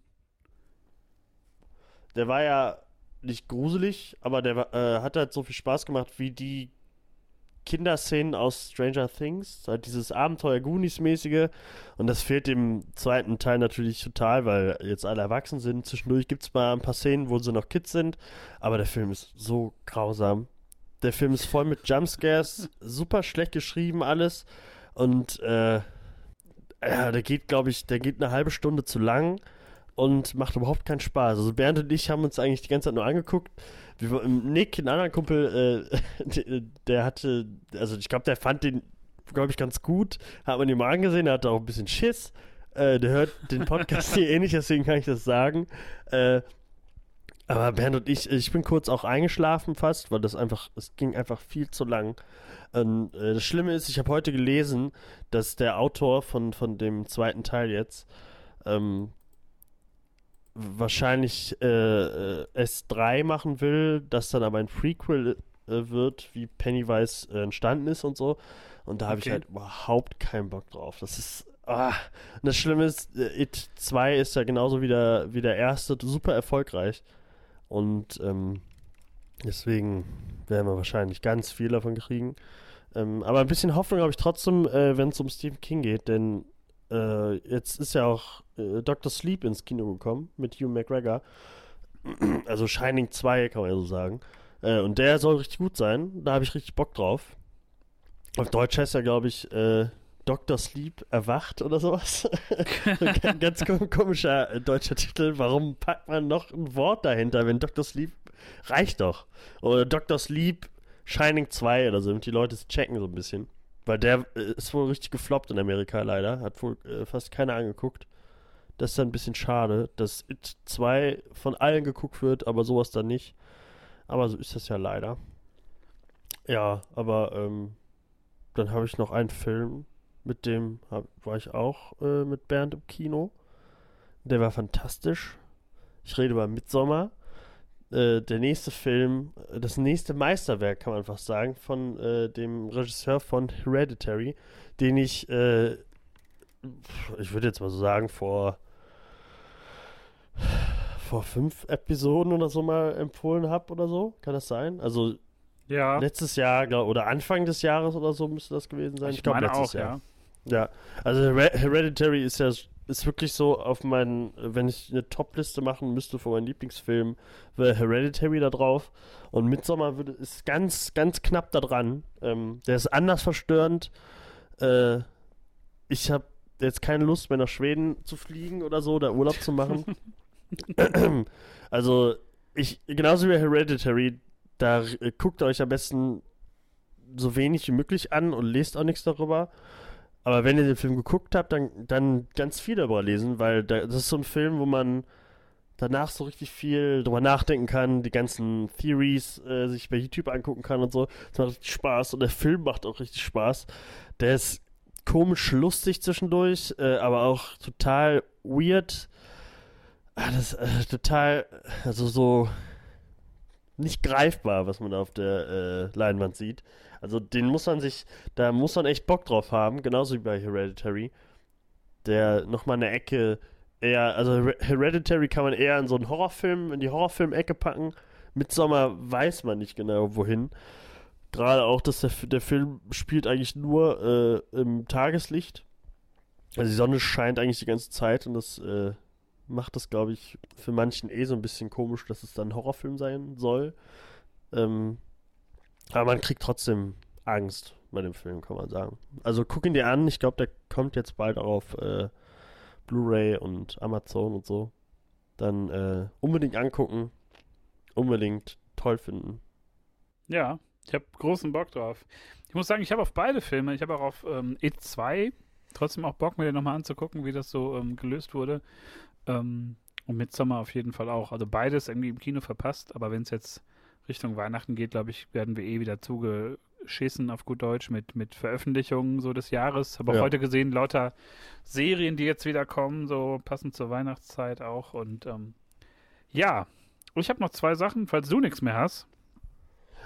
S2: Der war ja nicht gruselig, aber der äh, hat halt so viel Spaß gemacht wie die Kinderszenen aus Stranger Things. Halt dieses Abenteuer Goonies-mäßige. Und das fehlt dem zweiten Teil natürlich total, weil jetzt alle erwachsen sind. Zwischendurch gibt es mal ein paar Szenen, wo sie noch Kids sind. Aber der Film ist so grausam. Der Film ist voll mit Jumpscares, super schlecht geschrieben alles. Und äh, ja, der geht, glaube ich, der geht eine halbe Stunde zu lang und macht überhaupt keinen Spaß. Also Bernd und ich haben uns eigentlich die ganze Zeit nur angeguckt. Wir, waren- Nick, ein anderer Kumpel, äh, der, der hatte, also ich glaube, der fand den, glaube ich, ganz gut. Hat man ihm mal angesehen, der hatte auch ein bisschen Schiss. Äh, der hört den Podcast hier ähnlich, deswegen kann ich das sagen. Äh, aber Bernd und ich, ich bin kurz auch eingeschlafen fast, weil das einfach, es ging einfach viel zu lang. Und, äh, das Schlimme ist, ich habe heute gelesen, dass der Autor von, von dem zweiten Teil jetzt ähm, wahrscheinlich äh, äh, S3 machen will, das dann aber ein Prequel äh, wird, wie Pennywise äh, entstanden ist und so. Und da habe ich
S1: Okay.
S2: halt überhaupt keinen Bock drauf. Das ist. Ah. Das Schlimme ist, äh, It 2 ist ja genauso wie der, wie der erste super erfolgreich. Und ähm, deswegen werden wir wahrscheinlich ganz viel davon kriegen. Ähm, aber ein bisschen Hoffnung habe ich trotzdem, äh, wenn es um Stephen King geht, denn äh, jetzt ist ja auch äh, Dr. Sleep ins Kino gekommen mit Hugh McGregor. Also Shining 2, kann man ja so sagen. Äh, und der soll richtig gut sein. Da habe ich richtig Bock drauf. Auf Deutsch heißt er, glaube ich, äh, Dr. Sleep erwacht oder sowas. Ganz kom- komischer äh, deutscher Titel. Warum packt man noch ein Wort dahinter, wenn Dr. Sleep reicht doch? Oder Dr. Sleep Shining 2 oder so, damit die Leute es checken so ein bisschen. Weil der äh, ist wohl richtig gefloppt in Amerika leider. Hat wohl äh, fast keiner angeguckt. Das ist dann ein bisschen schade, dass It 2 von allen geguckt wird, aber sowas dann nicht. Aber so ist das ja leider. Ja, aber ähm, dann habe ich noch einen Film, mit dem hab, war ich auch äh, mit Bernd im Kino. Der war fantastisch. Ich rede über Midsommer. Äh, der nächste Film, das nächste Meisterwerk, kann man einfach sagen, von äh, dem Regisseur von Hereditary, den ich, äh, ich würde jetzt mal so sagen, vor vor fünf Episoden oder so mal empfohlen habe oder so. Kann das sein? Also
S1: Ja,
S2: letztes Jahr glaub, oder Anfang des Jahres oder so müsste das gewesen sein.
S1: ich,
S2: glaub,
S1: meine
S2: letztes
S1: auch,
S2: Jahr.
S1: ja.
S2: Ja, also Her Hereditary ist ja ist wirklich so auf meinen, wenn ich eine Top-Liste machen müsste von meinen Lieblingsfilmen, wäre Hereditary da drauf. Und Midsommar würde, ist ganz, ganz knapp da dran. Ähm, der ist anders verstörend. Äh, ich habe jetzt keine Lust mehr nach Schweden zu fliegen oder so, da Urlaub zu machen. also, ich, genauso wie Hereditary, da äh, guckt euch am besten so wenig wie möglich an und lest auch nichts darüber. Aber wenn ihr den Film geguckt habt, dann, dann ganz viel darüber lesen, weil da, das ist so ein Film, wo man danach so richtig viel drüber nachdenken kann, die ganzen Theories äh, sich bei YouTube angucken kann und so. Das macht richtig Spaß und der Film macht auch richtig Spaß. Der ist komisch lustig zwischendurch, äh, aber auch total weird. Ah, das äh, total, also so nicht greifbar, was man auf der äh, Leinwand sieht. Also den muss man sich, da muss man echt Bock drauf haben, genauso wie bei Hereditary. Der nochmal eine Ecke eher, also Her- Hereditary kann man eher in so einen Horrorfilm, in die Horrorfilm-Ecke packen. Midsommar weiß man nicht genau wohin. Gerade auch, dass der, der Film spielt eigentlich nur äh, im Tageslicht. Also die Sonne scheint eigentlich die ganze Zeit und das äh, macht das, glaube ich, für manchen eh so ein bisschen komisch, dass es dann ein Horrorfilm sein soll. Ähm, aber man kriegt trotzdem Angst bei dem Film, kann man sagen. Also guck ihn dir an. Ich glaube, der kommt jetzt bald auch auf äh, Blu-ray und Amazon und so. Dann äh, unbedingt angucken. Unbedingt toll finden.
S1: Ja, ich habe großen Bock drauf. Ich muss sagen, ich habe auf beide Filme, ich habe auch auf ähm, It 2 trotzdem auch Bock, mir den nochmal anzugucken, wie das so ähm, gelöst wurde. Ähm, und Midsommar auf jeden Fall auch. Also beides irgendwie im Kino verpasst, aber wenn es jetzt Richtung Weihnachten geht, glaube ich, werden wir eh wieder zugeschissen auf gut Deutsch mit, mit Veröffentlichungen so des Jahres. Habe auch
S2: Ja.
S1: heute gesehen, lauter Serien, die jetzt wieder kommen, so passend zur Weihnachtszeit auch. Und ähm, ja, ich habe noch zwei Sachen, falls du nichts mehr hast.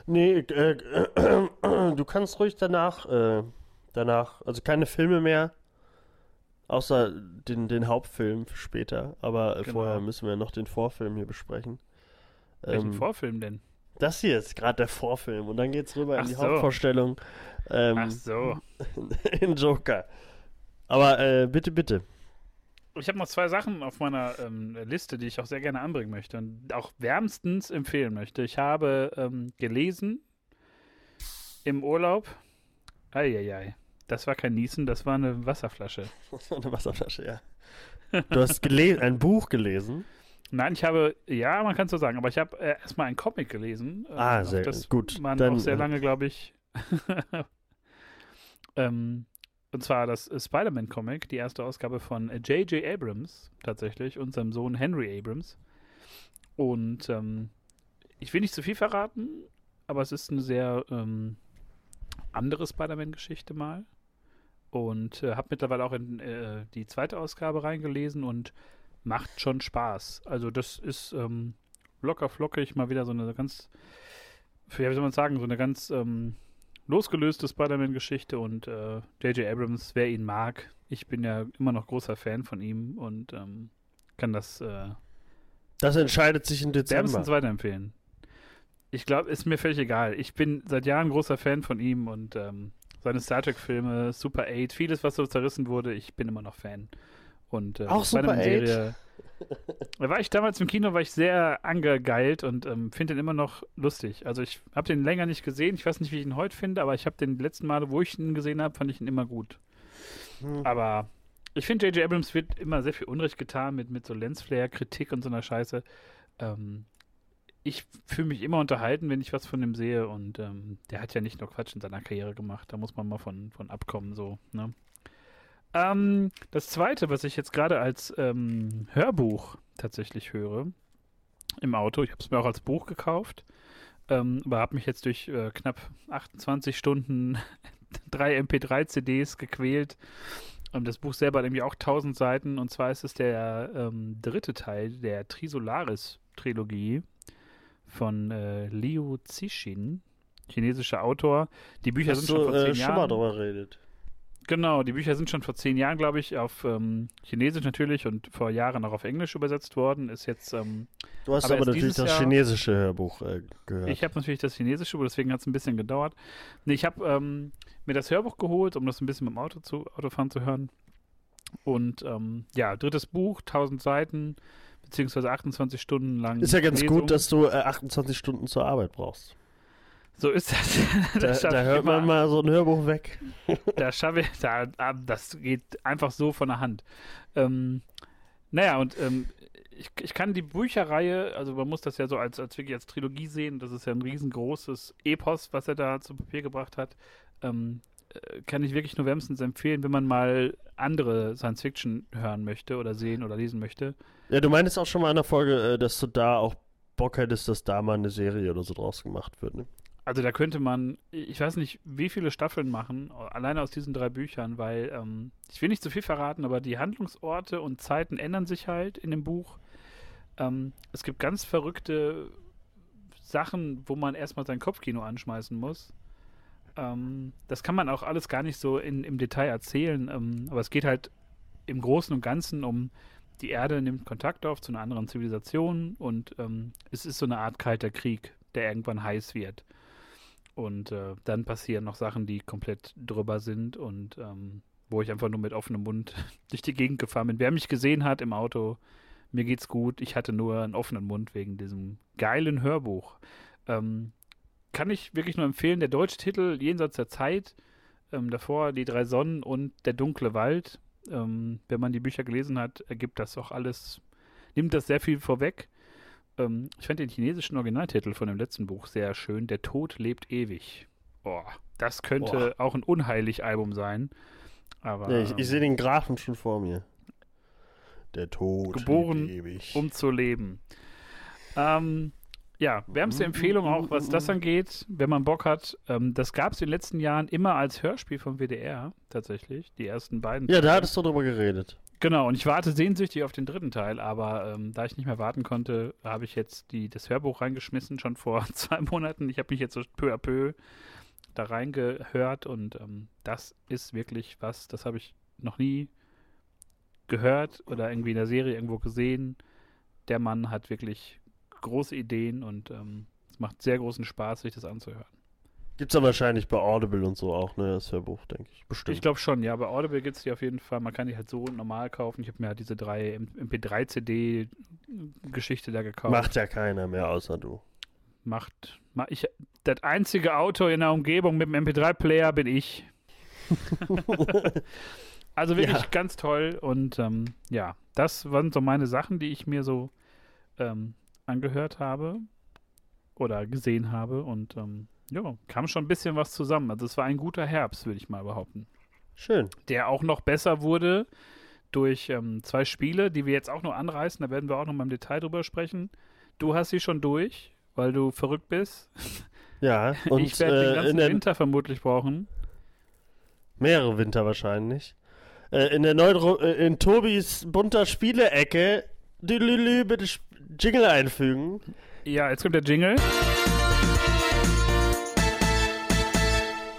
S2: Nee, äh, du kannst ruhig danach, äh, danach, also keine Filme mehr, außer den, den Hauptfilm für später. Aber äh,
S1: Genau.
S2: vorher müssen wir noch den Vorfilm hier besprechen.
S1: Welchen
S2: Ähm,
S1: Vorfilm denn?
S2: Das hier ist gerade der Vorfilm und dann geht's rüber
S1: Ach
S2: in die
S1: so.
S2: Hauptvorstellung ähm,
S1: Ach so.
S2: in Joker. Aber äh, bitte, bitte.
S1: Ich habe noch zwei Sachen auf meiner ähm, Liste, die ich auch sehr gerne anbringen möchte und auch wärmstens empfehlen möchte. Ich habe ähm, gelesen im Urlaub. Eieiei. Das war kein Niesen, das war eine Wasserflasche.
S2: Eine Wasserflasche, ja. Du hast ein Buch gelesen.
S1: Nein, ich habe, ja, man kann es so sagen, aber ich habe äh, erstmal einen Comic gelesen. äh,
S2: Ah, sehr
S1: das
S2: gut.
S1: Man
S2: Dann,
S1: auch sehr
S2: äh,
S1: lange, glaube ich. ähm, und zwar das äh, Spider-Man-Comic, die erste Ausgabe von äh, J.J. Abrams tatsächlich und seinem Sohn Henry Abrams. Und ähm, ich will nicht zu viel verraten, aber es ist eine sehr ähm, andere Spider-Man-Geschichte mal. Und äh, habe mittlerweile auch in äh, die zweite Ausgabe reingelesen und macht schon Spaß. Also das ist ähm, locker flockig, mal wieder so eine ganz, ja, wie soll man sagen, so eine ganz ähm, losgelöste Spider-Man-Geschichte und äh, J.J. Abrams, wer ihn mag, ich bin ja immer noch großer Fan von ihm und ähm, kann das äh,
S2: Das entscheidet sich im Dezember.
S1: wärmstens weiterempfehlen. Ich glaube, ist mir völlig egal. Ich bin seit Jahren großer Fan von ihm und ähm, seine Star Trek-Filme, Super 8, vieles, was so zerrissen wurde, ich bin immer noch Fan. Und äh,
S2: Auch Super 8?
S1: Spider-Man-Serie- Da war ich damals im Kino, war ich sehr angegeilt und ähm, finde den immer noch lustig. Also ich habe den länger nicht gesehen. Ich weiß nicht, wie ich ihn heute finde, aber ich habe den letzten Male, wo ich ihn gesehen habe, fand ich ihn immer gut.
S2: Hm.
S1: Aber ich finde, J.J. Abrams wird immer sehr viel Unrecht getan mit, mit so Lensflare-Kritik und so einer Scheiße. Ähm, ich fühle mich immer unterhalten, wenn ich was von ihm sehe und ähm, der hat ja nicht nur Quatsch in seiner Karriere gemacht. Da muss man mal von, von abkommen, so, ne? Ähm, das zweite, was ich jetzt gerade als ähm, Hörbuch tatsächlich höre im Auto, ich habe es mir auch als Buch gekauft, Ähm, aber habe mich jetzt durch äh, knapp 28 Stunden drei MP3-CDs gequält. Und das Buch selber hat irgendwie auch 1000 Seiten. Und zwar ist es der ähm, dritte Teil der Trisolaris-Trilogie von äh, Liu Cixin, chinesischer Autor. Die Bücher
S2: Hast
S1: sind
S2: du
S1: schon vor zehn
S2: äh, schon
S1: Jahren.
S2: mal drüber redet.
S1: Genau, die Bücher sind schon vor zehn Jahren, glaube ich, auf ähm, Chinesisch natürlich und vor Jahren auch auf Englisch übersetzt worden. Ist jetzt, ähm,
S2: Du hast
S1: Aber
S2: aber, natürlich das
S1: Jahr-
S2: chinesische Hörbuch äh, gehört.
S1: ich habe natürlich das Chinesische, deswegen hat es ein bisschen gedauert. Nee, ich habe ähm, mir das Hörbuch geholt, um das ein bisschen mit dem Auto zu, Autofahren zu hören. Und ähm, ja, drittes Buch, 1000 Seiten, beziehungsweise 28 Stunden lang.
S2: ist ja ganz
S1: Lesung.
S2: gut, dass du äh, 28 Stunden zur Arbeit brauchst.
S1: So ist das.
S2: Da,
S1: das
S2: da
S1: ich
S2: hört man mal so ein Hörbuch weg.
S1: Da schaffe ich, da, ah, das geht einfach so von der Hand. Ähm, naja, und ähm, ich, ich kann die Bücherreihe, also man muss das ja so als, als wirklich als Trilogie sehen, das ist ja ein riesengroßes Epos, was er da zu Papier gebracht hat. Ähm, äh, kann ich wirklich nur wärmstens empfehlen, wenn man mal andere Science Fiction hören möchte oder sehen oder lesen möchte.
S2: Ja, du meintest auch schon mal in der Folge, äh, dass du da auch Bock hättest, dass da mal eine Serie oder so draus gemacht wird. Ne?
S1: Also da könnte man, ich weiß nicht, wie viele Staffeln machen, alleine aus diesen drei Büchern, weil ähm, ich will nicht zu viel verraten, aber die Handlungsorte und Zeiten ändern sich halt in dem Buch. Ähm, es gibt ganz verrückte Sachen, wo man erstmal sein Kopfkino anschmeißen muss. Ähm, das kann man auch alles gar nicht so in, im Detail erzählen, ähm, aber es geht halt im Großen und Ganzen um die Erde nimmt Kontakt auf zu einer anderen Zivilisation und ähm, es ist so eine Art kalter Krieg, der irgendwann heiß wird. Und äh, dann passieren noch Sachen, die komplett drüber sind und ähm, wo ich einfach nur mit offenem Mund durch die Gegend gefahren bin. Wer mich gesehen hat im Auto, mir geht's gut. Ich hatte nur einen offenen Mund wegen diesem geilen Hörbuch. Ähm, kann ich wirklich nur empfehlen. Der deutsche Titel Jenseits der Zeit, ähm, davor Die drei Sonnen und Der dunkle Wald. Ähm, wenn man die Bücher gelesen hat, ergibt das auch alles, nimmt das sehr viel vorweg. Ähm, ich fand den chinesischen Originaltitel von dem letzten Buch sehr schön. Der Tod lebt ewig. Boah, das könnte auch ein Unheilig-Album sein. Aber
S2: Ja, ich, ich
S1: ähm,
S2: sehe den Grafen schon vor mir. Der Tod.
S1: Geboren,
S2: lebt ewig.
S1: um zu leben. Ähm, ja, wärmste Empfehlung auch, was das angeht, wenn man Bock hat. Ähm, das gab es in den letzten Jahren immer als Hörspiel vom WDR, tatsächlich. Die ersten beiden.
S2: Ja, da hattest du drüber geredet.
S1: Genau, und ich warte sehnsüchtig auf den dritten Teil, aber ähm, da ich nicht mehr warten konnte, habe ich jetzt die, das Hörbuch reingeschmissen, schon vor zwei Monaten. Ich habe mich jetzt so peu à peu da reingehört und ähm, das ist wirklich was, das habe ich noch nie gehört oder irgendwie in der Serie irgendwo gesehen. Der Mann hat wirklich große Ideen und ähm, es macht sehr großen Spaß, sich das anzuhören.
S2: Gibt's ja wahrscheinlich bei Audible und so auch, ne? Das Hörbuch, denke ich. Bestimmt.
S1: Ich glaube schon, ja. Bei Audible gibt es die auf jeden Fall. Man kann die halt so normal kaufen. Ich habe mir halt diese drei MP3-CD-Geschichte da gekauft.
S2: Macht ja keiner mehr außer du.
S1: Macht. ma- Ich, das einzige Auto in der Umgebung mit dem MP3-Player bin ich. also wirklich
S2: Ja.
S1: ganz toll. Und ähm, ja, das waren so meine Sachen, die ich mir so ähm, angehört habe oder gesehen habe. Und ähm, ja, kam schon ein bisschen was zusammen. Also es war ein guter Herbst, würde ich mal behaupten
S2: Schön.
S1: der auch noch besser wurde durch ähm, zwei Spiele, die wir jetzt auch noch anreißen. Da werden wir auch noch mal im Detail drüber sprechen. Du hast sie schon durch, weil du verrückt bist.
S2: Ja, und
S1: ich werde den
S2: äh,
S1: ganzen
S2: in der,
S1: Winter vermutlich brauchen.
S2: mehrere Winter wahrscheinlich. Äh, in der neuen, Ru- äh, in Tobis bunter Spiele-Ecke, Düdelülü, bitte Jingle einfügen.
S1: Ja, jetzt kommt der Jingle.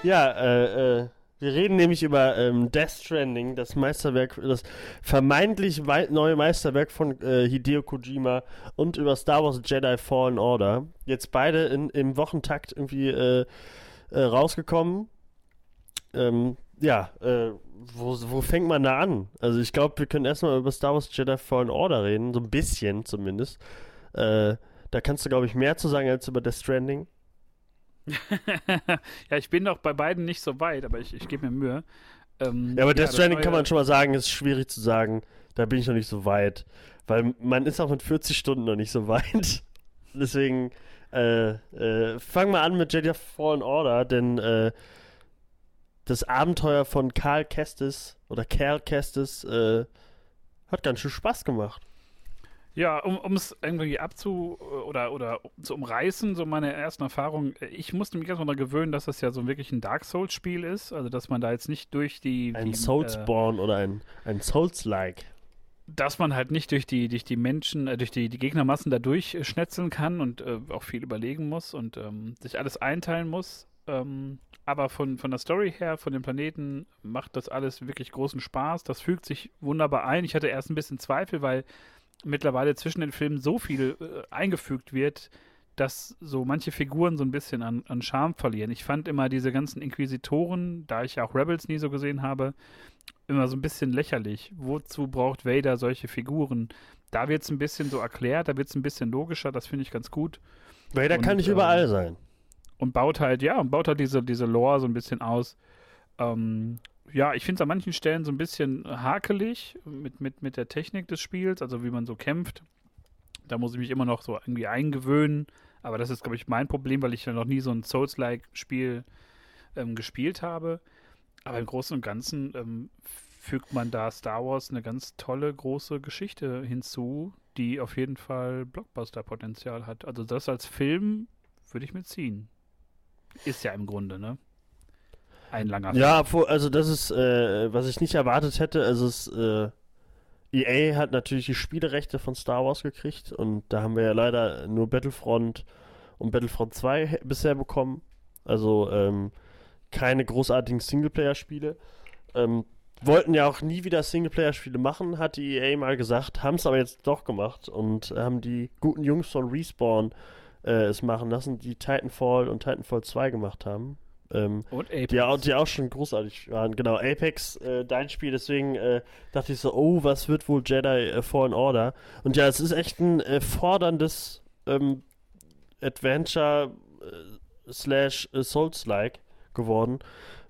S2: Ja, äh, äh, wir reden nämlich über ähm, Death Stranding, das Meisterwerk, das vermeintlich neue Meisterwerk von äh, Hideo Kojima und über Star Wars Jedi Fallen Order. Jetzt beide in, im Wochentakt irgendwie äh, äh, rausgekommen. Ähm, ja, äh, wo, wo fängt man da an? Also ich glaube, wir können erstmal über Star Wars Jedi Fallen Order reden, so ein bisschen zumindest. Äh, da kannst du, glaube ich, mehr zu sagen als über Death Stranding.
S1: ja, ich bin noch bei beiden nicht so weit, aber ich, ich gebe mir Mühe. Ähm,
S2: Ja, aber Death
S1: das
S2: Stranding kann man schon mal sagen, ist schwierig zu sagen. Da bin ich noch nicht so weit. Weil man ist auch mit 40 Stunden noch nicht so weit. Deswegen, äh, äh, fang mal an mit Jedi Fallen Order, denn äh, das Abenteuer von Karl Kestis oder Kerl Kestis äh, hat ganz schön Spaß gemacht.
S1: Ja, um es irgendwie abzu oder, oder zu umreißen, so meine ersten Erfahrungen. Ich musste mich erstmal daran gewöhnen, dass das ja so wirklich ein Dark Souls-Spiel ist. Also, dass man da jetzt nicht durch die.
S2: Ein
S1: die,
S2: Soulspawn äh, oder ein, ein Souls-like.
S1: Dass man halt nicht durch die, durch die Menschen, äh, durch die, die Gegnermassen da durchschnetzeln kann und äh, auch viel überlegen muss und ähm, sich alles einteilen muss. Ähm, aber von, von der Story her, von den Planeten, macht das alles wirklich großen Spaß. Das fügt sich wunderbar ein. Ich hatte erst ein bisschen Zweifel, weil mittlerweile zwischen den Filmen so viel äh, eingefügt wird, dass so manche Figuren so ein bisschen an, an Charme verlieren. Ich fand immer diese ganzen Inquisitoren, da ich ja auch Rebels nie so gesehen habe, immer so ein bisschen lächerlich. Wozu braucht Vader solche Figuren? Da wird es ein bisschen so erklärt, da wird es ein bisschen logischer, das finde ich ganz gut.
S2: Vader und, kann nicht ähm, überall sein.
S1: Und baut halt, ja, und baut halt diese, diese Lore so ein bisschen aus. Ähm, ja, ich finde es an manchen Stellen so ein bisschen hakelig mit, mit, mit der Technik des Spiels, also wie man so kämpft. Da muss ich mich immer noch so irgendwie eingewöhnen. Aber das ist, glaube ich, mein Problem, weil ich ja noch nie so ein Souls-like-Spiel ähm, gespielt habe. Aber im Großen und Ganzen ähm, fügt man da Star Wars eine ganz tolle, große Geschichte hinzu, die auf jeden Fall Blockbuster-Potenzial hat. Also das als Film würde ich mir ziehen. Ist ja im Grunde, ne? Ein langer
S2: Film. Ja, also das ist, äh, was ich nicht erwartet hätte. Also es, äh, EA hat natürlich die Spielerechte von Star Wars gekriegt und da haben wir ja leider nur Battlefront und Battlefront 2 bisher bekommen. Also ähm, keine großartigen Singleplayer-Spiele. Ähm, wollten ja auch nie wieder Singleplayer-Spiele machen, hat die EA mal gesagt, haben es aber jetzt doch gemacht und haben die guten Jungs von Respawn äh, es machen lassen, die Titanfall und Titanfall 2 gemacht haben. Ähm, und Apex. Die, auch, die auch schon großartig waren. Genau, Apex, äh, dein Spiel, deswegen äh, dachte ich so, oh, was wird wohl Jedi äh, Fallen Order? Und ja, es ist echt ein äh, forderndes ähm, Adventure äh, slash äh, Souls-like geworden,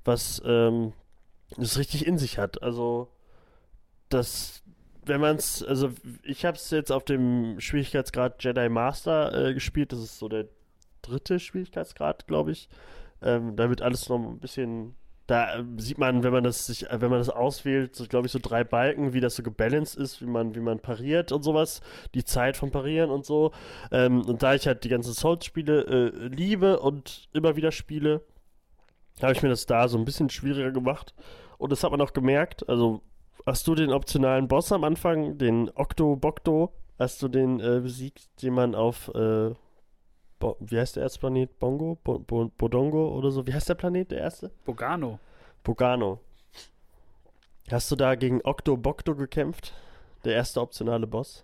S2: was ähm, es richtig in sich hat. Also, das, wenn man es, also ich habe es jetzt auf dem Schwierigkeitsgrad Jedi Master gespielt, das ist so der dritte Schwierigkeitsgrad, glaube ich. Ähm, da wird alles noch ein bisschen. Da äh, sieht man, wenn man das sich, äh, wenn man das auswählt, so glaube ich so drei Balken, wie das so gebalanced ist, wie man, wie man pariert und sowas, die Zeit vom Parieren und so. Ähm, und da ich halt die ganzen Souls-Spiele äh, liebe und immer wieder spiele, habe ich mir das da so ein bisschen schwieriger gemacht. Und das hat man auch gemerkt. Also hast du den optionalen Boss am Anfang, den Octo Bocto, hast du den äh, besiegt, den man auf äh, Bo wie heißt der erste Planet? Bongo? Bo Bo Bodongo oder so? Wie heißt der Planet, der erste?
S1: Bogano.
S2: Bogano. Hast du da gegen Octo Bocto gekämpft? Der erste optionale Boss?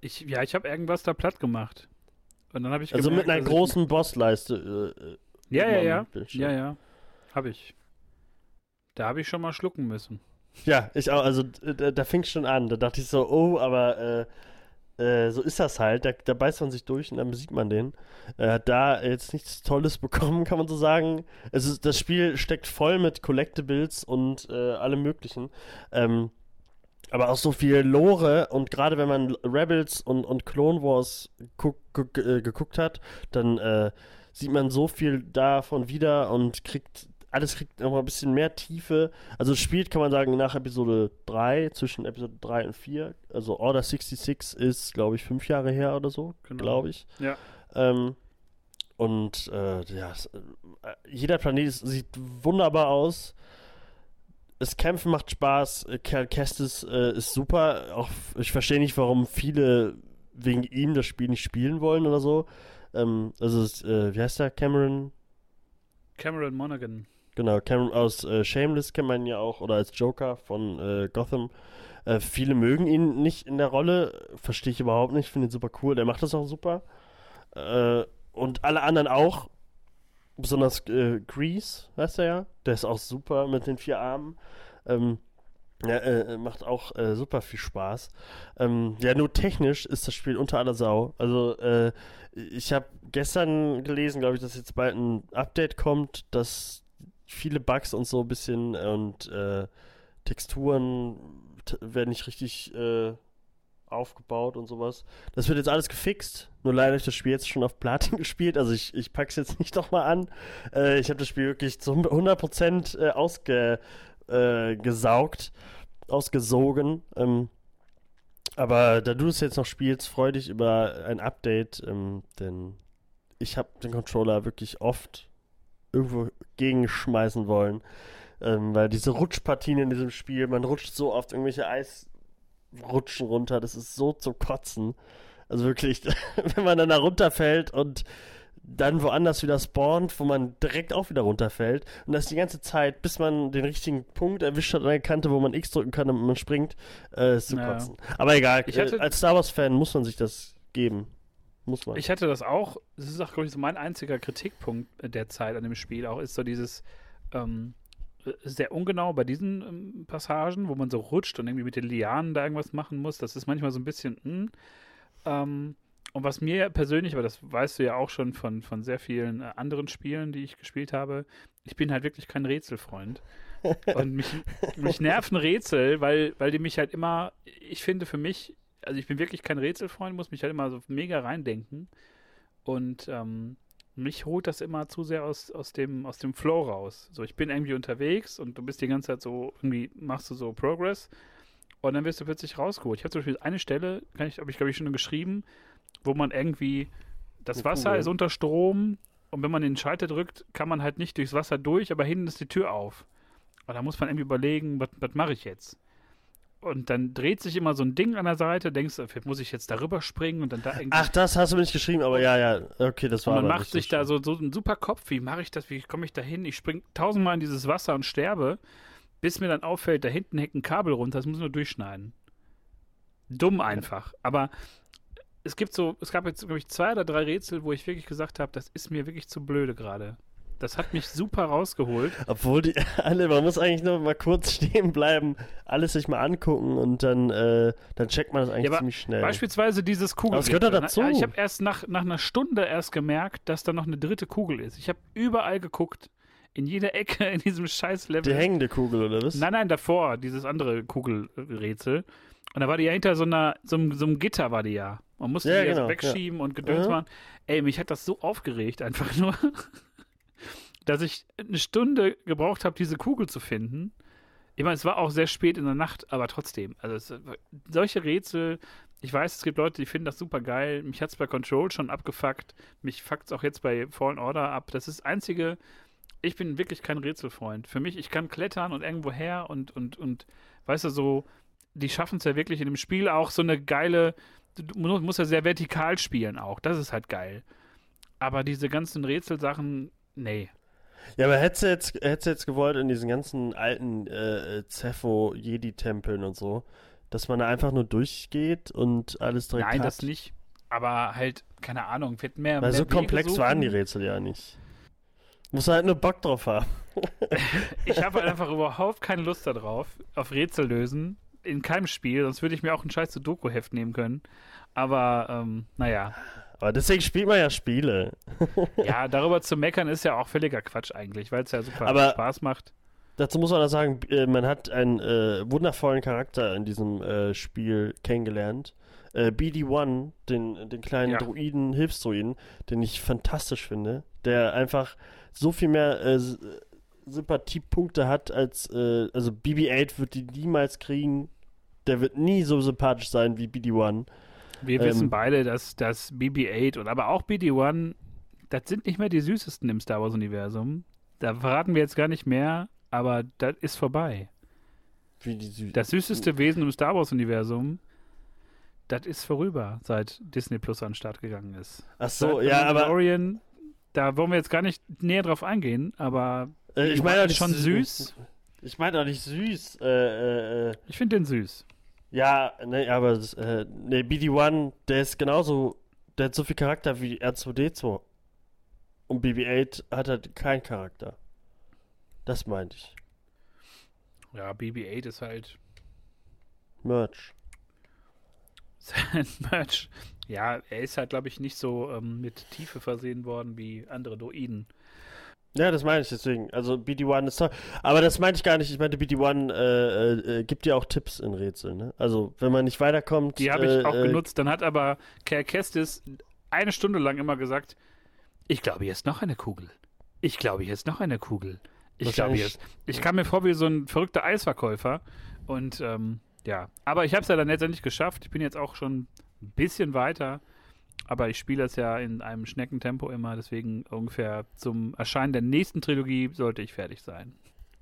S1: Ich, ja, ich habe irgendwas da platt gemacht. Und dann habe ich
S2: Also gemerkt, mit einer großen Bossleiste.
S1: Äh, äh ja, ja, ja. Ja, ja. Habe ich. Da habe ich schon mal schlucken müssen.
S2: Ja, ich auch. Also da, da fing schon an. Da dachte ich so, oh, aber äh, äh, so ist das halt. Da, da, beißt man sich durch und dann besiegt man den. Hat da jetzt nichts Tolles bekommen, kann man so sagen. Es ist, das Spiel steckt voll mit Collectibles und äh, allem Möglichen. Ähm, aber auch so viel Lore und gerade wenn man Rebels und, und Clone Wars guck, guck, äh, geguckt hat, dann äh, sieht man so viel davon wieder und kriegt alles kriegt nochmal ein bisschen mehr Tiefe. Also spielt, kann man sagen, nach Episode 3, zwischen Episode 3 und 4. Also Order 66 ist, glaube ich, fünf Jahre her oder so, genau. glaube ich.
S1: Ja.
S2: Ähm, und äh, ja, äh, jeder Planet sieht wunderbar aus. Das Kämpfen macht Spaß. Kerl Kestis äh, ist super. Auch ich verstehe nicht, warum viele wegen ihm das Spiel nicht spielen wollen oder so. Ähm, also, äh, wie heißt der? Cameron?
S1: Cameron Monaghan.
S2: Genau, Cameron aus äh, Shameless kennt man ja auch, oder als Joker von äh, Gotham. Äh, viele mögen ihn nicht in der Rolle, verstehe ich überhaupt nicht, finde ihn super cool, der macht das auch super. Äh, und alle anderen auch, besonders äh, Grease, weißt du ja, der ist auch super mit den vier Armen. Ähm, ja, äh, macht auch äh, super viel Spaß. Ähm, ja, nur technisch ist das Spiel unter aller Sau. Also, äh, ich habe gestern gelesen, glaube ich, dass jetzt bald ein Update kommt, dass viele Bugs und so ein bisschen und äh, Texturen werden nicht richtig äh, aufgebaut und sowas. Das wird jetzt alles gefixt. Nur leider habe ich das Spiel jetzt schon auf Platin gespielt. Also ich, ich es jetzt nicht nochmal an. Äh, ich habe das Spiel wirklich zu 100% äh, ausgesaugt, äh, ausgesogen. Ähm, Aber da du es jetzt noch spielst, freu dich über ein Update, ähm, denn ich habe den Controller wirklich oft irgendwo gegenschmeißen wollen. Ähm, weil diese Rutschpartien in diesem Spiel, man rutscht so oft irgendwelche Eisrutschen runter, das ist so zum Kotzen. Also wirklich, wenn man dann da runterfällt und dann woanders wieder spawnt, wo man direkt auch wieder runterfällt. Und das die ganze Zeit, bis man den richtigen Punkt erwischt hat an der Kante, wo man X drücken kann, damit man springt, äh, ist zu
S1: Ja.
S2: kotzen. Aber egal,
S1: hatte-
S2: äh, als Star Wars-Fan muss man sich das geben. Muss man.
S1: Ich hatte das auch, das ist auch, glaube ich, so mein einziger Kritikpunkt der Zeit an dem Spiel auch, ist so dieses ähm, sehr ungenau bei diesen ähm, Passagen, wo man so rutscht und irgendwie mit den Lianen da irgendwas machen muss. Das ist manchmal so ein bisschen, hm. ähm, und was mir persönlich, aber das weißt du ja auch schon von, von sehr vielen äh, anderen Spielen, die ich gespielt habe, ich bin halt wirklich kein Rätselfreund. und mich, mich nerven Rätsel, weil, weil die mich halt immer, ich finde für mich, also ich bin wirklich kein Rätselfreund, muss mich halt immer so mega reindenken. Und ähm, mich holt das immer zu sehr aus, aus, dem, aus dem Flow raus. So, ich bin irgendwie unterwegs und du bist die ganze Zeit so, irgendwie machst du so Progress und dann wirst du plötzlich rausgeholt. Ich habe zum Beispiel eine Stelle, kann ich, habe ich glaube ich schon geschrieben, wo man irgendwie, das
S2: Eine
S1: Wasser
S2: Kugel.
S1: ist unter Strom und wenn man den Schalter drückt, kann man halt nicht durchs Wasser durch, aber hinten ist die Tür auf. Und da muss man irgendwie überlegen, was mache ich jetzt? Und dann dreht sich immer so ein Ding an der Seite, denkst du, vielleicht muss ich jetzt darüber springen und dann da irgendwie.
S2: Ach, das hast du mir nicht geschrieben, aber ja, ja, okay, das war
S1: und man macht sich
S2: so
S1: da so, so einen super Kopf, wie mache ich das, wie komme ich da hin? Ich spring tausendmal in dieses Wasser und sterbe, bis mir dann auffällt, da hinten hängt ein Kabel runter, das muss ich nur durchschneiden. Dumm einfach. Aber es gibt so, es gab jetzt, glaube ich, zwei oder drei Rätsel, wo ich wirklich gesagt habe, das ist mir wirklich zu blöde gerade. Das hat mich super rausgeholt.
S2: Obwohl die alle, man muss eigentlich nur mal kurz stehen bleiben, alles sich mal angucken und dann, äh, dann checkt man das eigentlich
S1: Ja,
S2: ziemlich schnell.
S1: Beispielsweise dieses Kugel.
S2: Es gehört doch dazu.
S1: Ja, ich habe erst nach, nach einer Stunde erst gemerkt, dass da noch eine dritte Kugel ist. Ich habe überall geguckt. In jeder Ecke in diesem scheiß Level.
S2: Die hängende Kugel, oder was?
S1: Nein, nein, davor, dieses andere Kugelrätsel. Und da war die ja hinter so, einer, so, einem, so einem Gitter, war die ja. Man musste
S2: Ja,
S1: die ja
S2: genau,
S1: wegschieben und Gedöns machen. Ey, mich hat das so aufgeregt, einfach nur, dass ich eine Stunde gebraucht habe, diese Kugel zu finden. Ich meine, es war auch sehr spät in der Nacht, aber trotzdem. Also es, solche Rätsel, ich weiß, es gibt Leute, die finden das super geil. Mich hat es bei Control schon abgefuckt. Mich fuckt es auch jetzt bei Fallen Order ab. Das ist das einzige. Ich bin wirklich kein Rätselfreund. Für mich, ich kann klettern und irgendwo her und, und, und, weißt du, so, die schaffen es ja wirklich in dem Spiel auch so eine geile, du mu- musst ja sehr vertikal spielen auch. Das ist halt geil. Aber diese ganzen Rätselsachen, nee.
S2: Ja, aber hättest du jetzt, hättest du jetzt gewollt in diesen ganzen alten äh, Zepho-Jedi-Tempeln und so, dass man da einfach nur durchgeht und alles direkt
S1: Nein,
S2: hat?
S1: das nicht. Aber halt, keine Ahnung, wird mehr.
S2: Weil
S1: mehr
S2: so
S1: Wege
S2: komplex
S1: suchen.
S2: waren die Rätsel ja nicht. Muss halt nur Bock drauf haben.
S1: Ich habe halt einfach überhaupt keine Lust darauf, auf Rätsel lösen. In keinem Spiel, sonst würde ich mir auch ein scheiß Sudoku-Heft nehmen können. Aber, ähm, naja.
S2: Aber deswegen spielt man ja Spiele.
S1: Ja, darüber zu meckern ist ja auch völliger Quatsch eigentlich, weil es ja super
S2: Aber-
S1: Spaß macht.
S2: Dazu muss man auch sagen, äh, man hat einen äh, wundervollen Charakter in diesem äh, Spiel kennengelernt. Äh, BD-1, den, den kleinen
S1: Ja.
S2: Druiden, Hilfsdruiden, den ich fantastisch finde, der einfach so viel mehr äh, S- Sympathiepunkte hat als, äh, also BB-8 wird die niemals kriegen. Der wird nie so sympathisch sein wie BD-1.
S1: Wir
S2: Ähm,
S1: wissen beide, dass das BB-8 und aber auch BD-1, das sind nicht mehr die süßesten im Star Wars-Universum. Da verraten wir jetzt gar nicht mehr, aber das ist vorbei.
S2: Wie die Sü
S1: Das süßeste Wesen im Star Wars-Universum, das ist vorüber, seit Disney Plus an den Start gegangen ist.
S2: Ach so, ja, aber
S1: Mandalorian, da wollen wir jetzt gar nicht näher drauf eingehen, aber
S2: äh, ich
S1: BD-1
S2: meine auch nicht
S1: schon
S2: sü-
S1: süß.
S2: Ich meine auch nicht süß. Äh, äh, äh,
S1: Ich finde den süß.
S2: Ja, ne, aber das, äh, ne, BD-1, der ist genauso, der hat so viel Charakter wie R2D2. Und BB-8 hat halt keinen Charakter. Das meinte ich.
S1: Ja, BB-8 ist halt
S2: Merch.
S1: sein Merch. Ja, er ist halt, glaube ich, nicht so ähm, mit Tiefe versehen worden wie andere Droiden.
S2: Ja, das meine ich deswegen. Also BD-1 ist toll. Aber das meinte ich gar nicht. Ich meinte, BD-1 äh, äh, gibt dir auch Tipps in Rätseln. Ne? Also, wenn man nicht weiterkommt.
S1: Die habe ich
S2: äh,
S1: auch
S2: äh,
S1: genutzt. Dann hat aber Kerr Kestis eine Stunde lang immer gesagt, ich glaube, hier ist noch eine Kugel. Ich glaube, hier ist noch eine Kugel. Ich glaube, hier ist... Ich kam mir vor wie so ein verrückter Eisverkäufer und ähm, ja, aber ich habe es ja dann letztendlich geschafft. Ich bin jetzt auch schon ein bisschen weiter. Aber ich spiele das ja in einem Schneckentempo immer, deswegen ungefähr zum Erscheinen der nächsten Trilogie sollte ich fertig sein.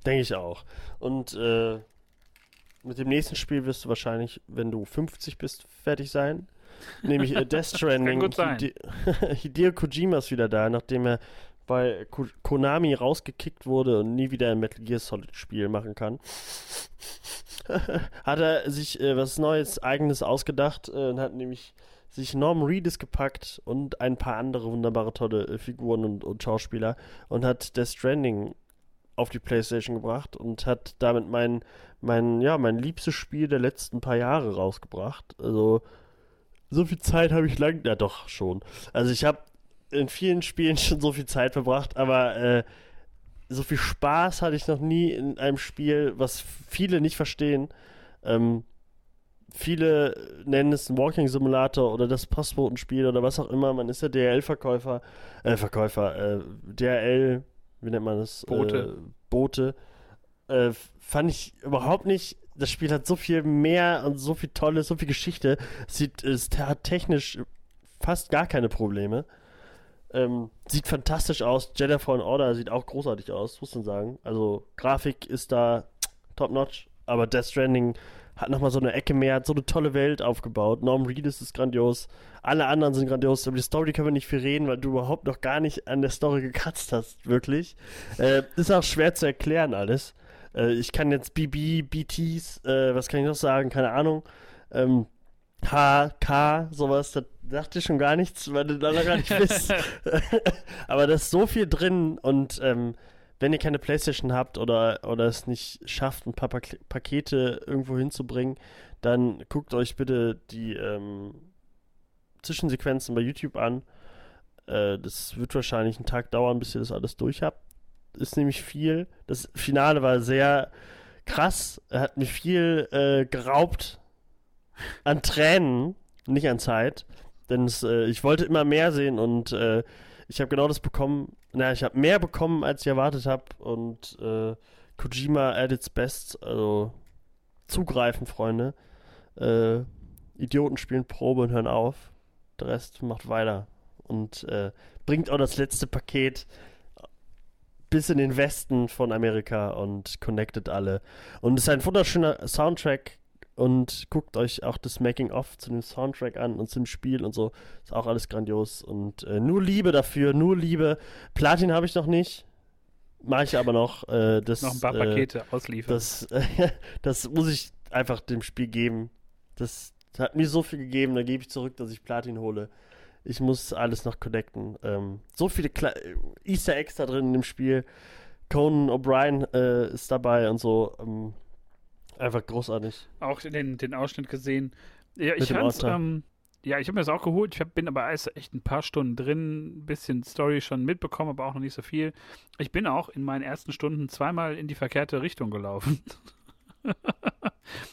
S2: Denke ich auch. Und äh, mit dem nächsten Spiel wirst du wahrscheinlich, wenn du 50 bist, fertig sein. Nämlich äh, Death Stranding.
S1: gut sein.
S2: Hide Hideo Kojima ist wieder da, nachdem er bei Ko Konami rausgekickt wurde und nie wieder ein Metal Gear Solid Spiel machen kann. hat er sich äh, was Neues, Eigenes ausgedacht äh, und hat nämlich sich Norman Reedus gepackt und ein paar andere wunderbare, tolle äh, Figuren und, und Schauspieler und hat Death Stranding auf die Playstation gebracht und hat damit mein, mein, ja, mein liebstes Spiel der letzten paar Jahre rausgebracht. Also, so viel Zeit habe ich lang, ja doch, schon. Also ich habe in vielen Spielen schon so viel Zeit verbracht, aber äh, so viel Spaß hatte ich noch nie in einem Spiel, was viele nicht verstehen. Ähm, viele nennen es ein Walking Simulator oder das Postbotenspiel oder was auch immer. Man ist ja DRL-Verkäufer, äh, Verkäufer, äh, DRL, wie nennt man das?
S1: Boote.
S2: Äh, Boote. Äh, fand ich überhaupt nicht. Das Spiel hat so viel mehr und so viel Tolles, so viel Geschichte. Sieht, es hat technisch fast gar keine Probleme. Ähm, sieht fantastisch aus. Jedi Fallen Order sieht auch großartig aus, muss man sagen. Also, Grafik ist da top notch, aber Death Stranding hat nochmal so eine Ecke mehr, hat so eine tolle Welt aufgebaut. Norm Reedus ist grandios. Alle anderen sind grandios. Über die Story können wir nicht viel reden, weil du überhaupt noch gar nicht an der Story gekratzt hast, wirklich. Äh, ist auch schwer zu erklären alles. Äh, ich kann jetzt BB, BTs, äh, was kann ich noch sagen? Keine Ahnung. Ähm, H, K, sowas, das dachte ich schon gar nichts, weil du da noch gar nicht bist. Aber da ist so viel drin und ähm, wenn ihr keine Playstation habt oder, oder es nicht schafft, ein paar Pak Pakete irgendwo hinzubringen, dann guckt euch bitte die ähm, Zwischensequenzen bei YouTube an. Äh, das wird wahrscheinlich einen Tag dauern, bis ihr das alles durch habt. Ist nämlich viel. Das Finale war sehr krass. Er hat mir viel äh, geraubt an Tränen, nicht an Zeit. Denn es, äh, ich wollte immer mehr sehen und äh, ich habe genau das bekommen. Na, ich habe mehr bekommen, als ich erwartet habe. Und äh, Kojima at its best. Also zugreifen, Freunde. Äh, Idioten spielen Probe und hören auf. Der Rest macht weiter. Und äh, bringt auch das letzte Paket bis in den Westen von Amerika und connectet alle. Und es ist ein wunderschöner Soundtrack und guckt euch auch das Making-of zu dem Soundtrack an und zum Spiel und so. Ist auch alles grandios und äh, nur Liebe dafür, nur Liebe. Platin habe ich noch nicht. Mache ich aber noch. Äh, das,
S1: noch ein paar
S2: äh,
S1: Pakete ausliefern.
S2: Das, das muss ich einfach dem Spiel geben. Das hat mir so viel gegeben, da gebe ich zurück, dass ich Platin hole. Ich muss alles noch connecten. Ähm, so viele Kle Easter Eggs da drin in dem Spiel. Conan O'Brien äh, ist dabei und so. Ähm, Einfach großartig.
S1: Auch den, den Ausschnitt gesehen. Ja, ich fand's, ähm, ja, ich habe mir das auch geholt. Ich hab, bin aber erst echt ein paar Stunden drin, ein bisschen Story schon mitbekommen, aber auch noch nicht so viel. Ich bin auch in meinen ersten Stunden zweimal in die verkehrte Richtung gelaufen.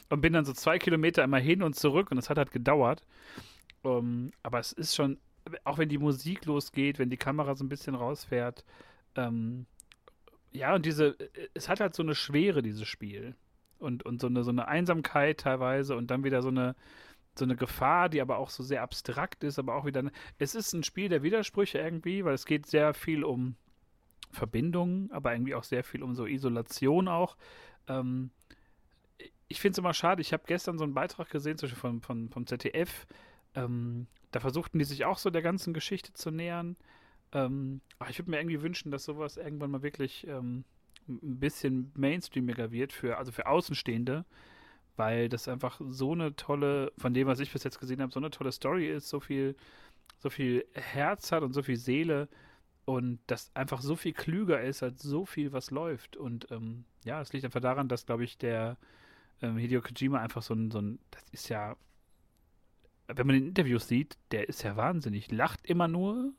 S1: und bin dann so zwei Kilometer immer hin und zurück und das hat halt gedauert. Um, ähm, aber es ist schon, auch wenn die Musik losgeht, wenn die Kamera so ein bisschen rausfährt, ähm, ja, und diese, es hat halt so eine Schwere, dieses Spiel und, und so, eine, so eine Einsamkeit teilweise und dann wieder so eine, so eine Gefahr, die aber auch so sehr abstrakt ist, aber auch wieder. Es ist ein Spiel der Widersprüche irgendwie, weil es geht sehr viel um Verbindungen, aber irgendwie auch sehr viel um so Isolation auch. Ähm, ich finde es immer schade, ich habe gestern so einen Beitrag gesehen, zum Beispiel von, von, vom ZDF. Ähm, da versuchten die sich auch so der ganzen Geschichte zu nähern. Ähm, ich würde mir irgendwie wünschen, dass sowas irgendwann mal wirklich ähm, ein bisschen mainstreamiger wird für, also für Außenstehende, weil das einfach so eine tolle, von dem, was ich bis jetzt gesehen habe, so eine tolle Story ist, so viel, so viel Herz hat und so viel Seele und das einfach so viel klüger ist als so viel, was läuft. Und ähm, ja, es liegt einfach daran, dass, glaube ich, der ähm, Hideo Kojima einfach so ein, so ein, das ist ja, wenn man den Interviews sieht, der ist ja wahnsinnig, lacht immer nur,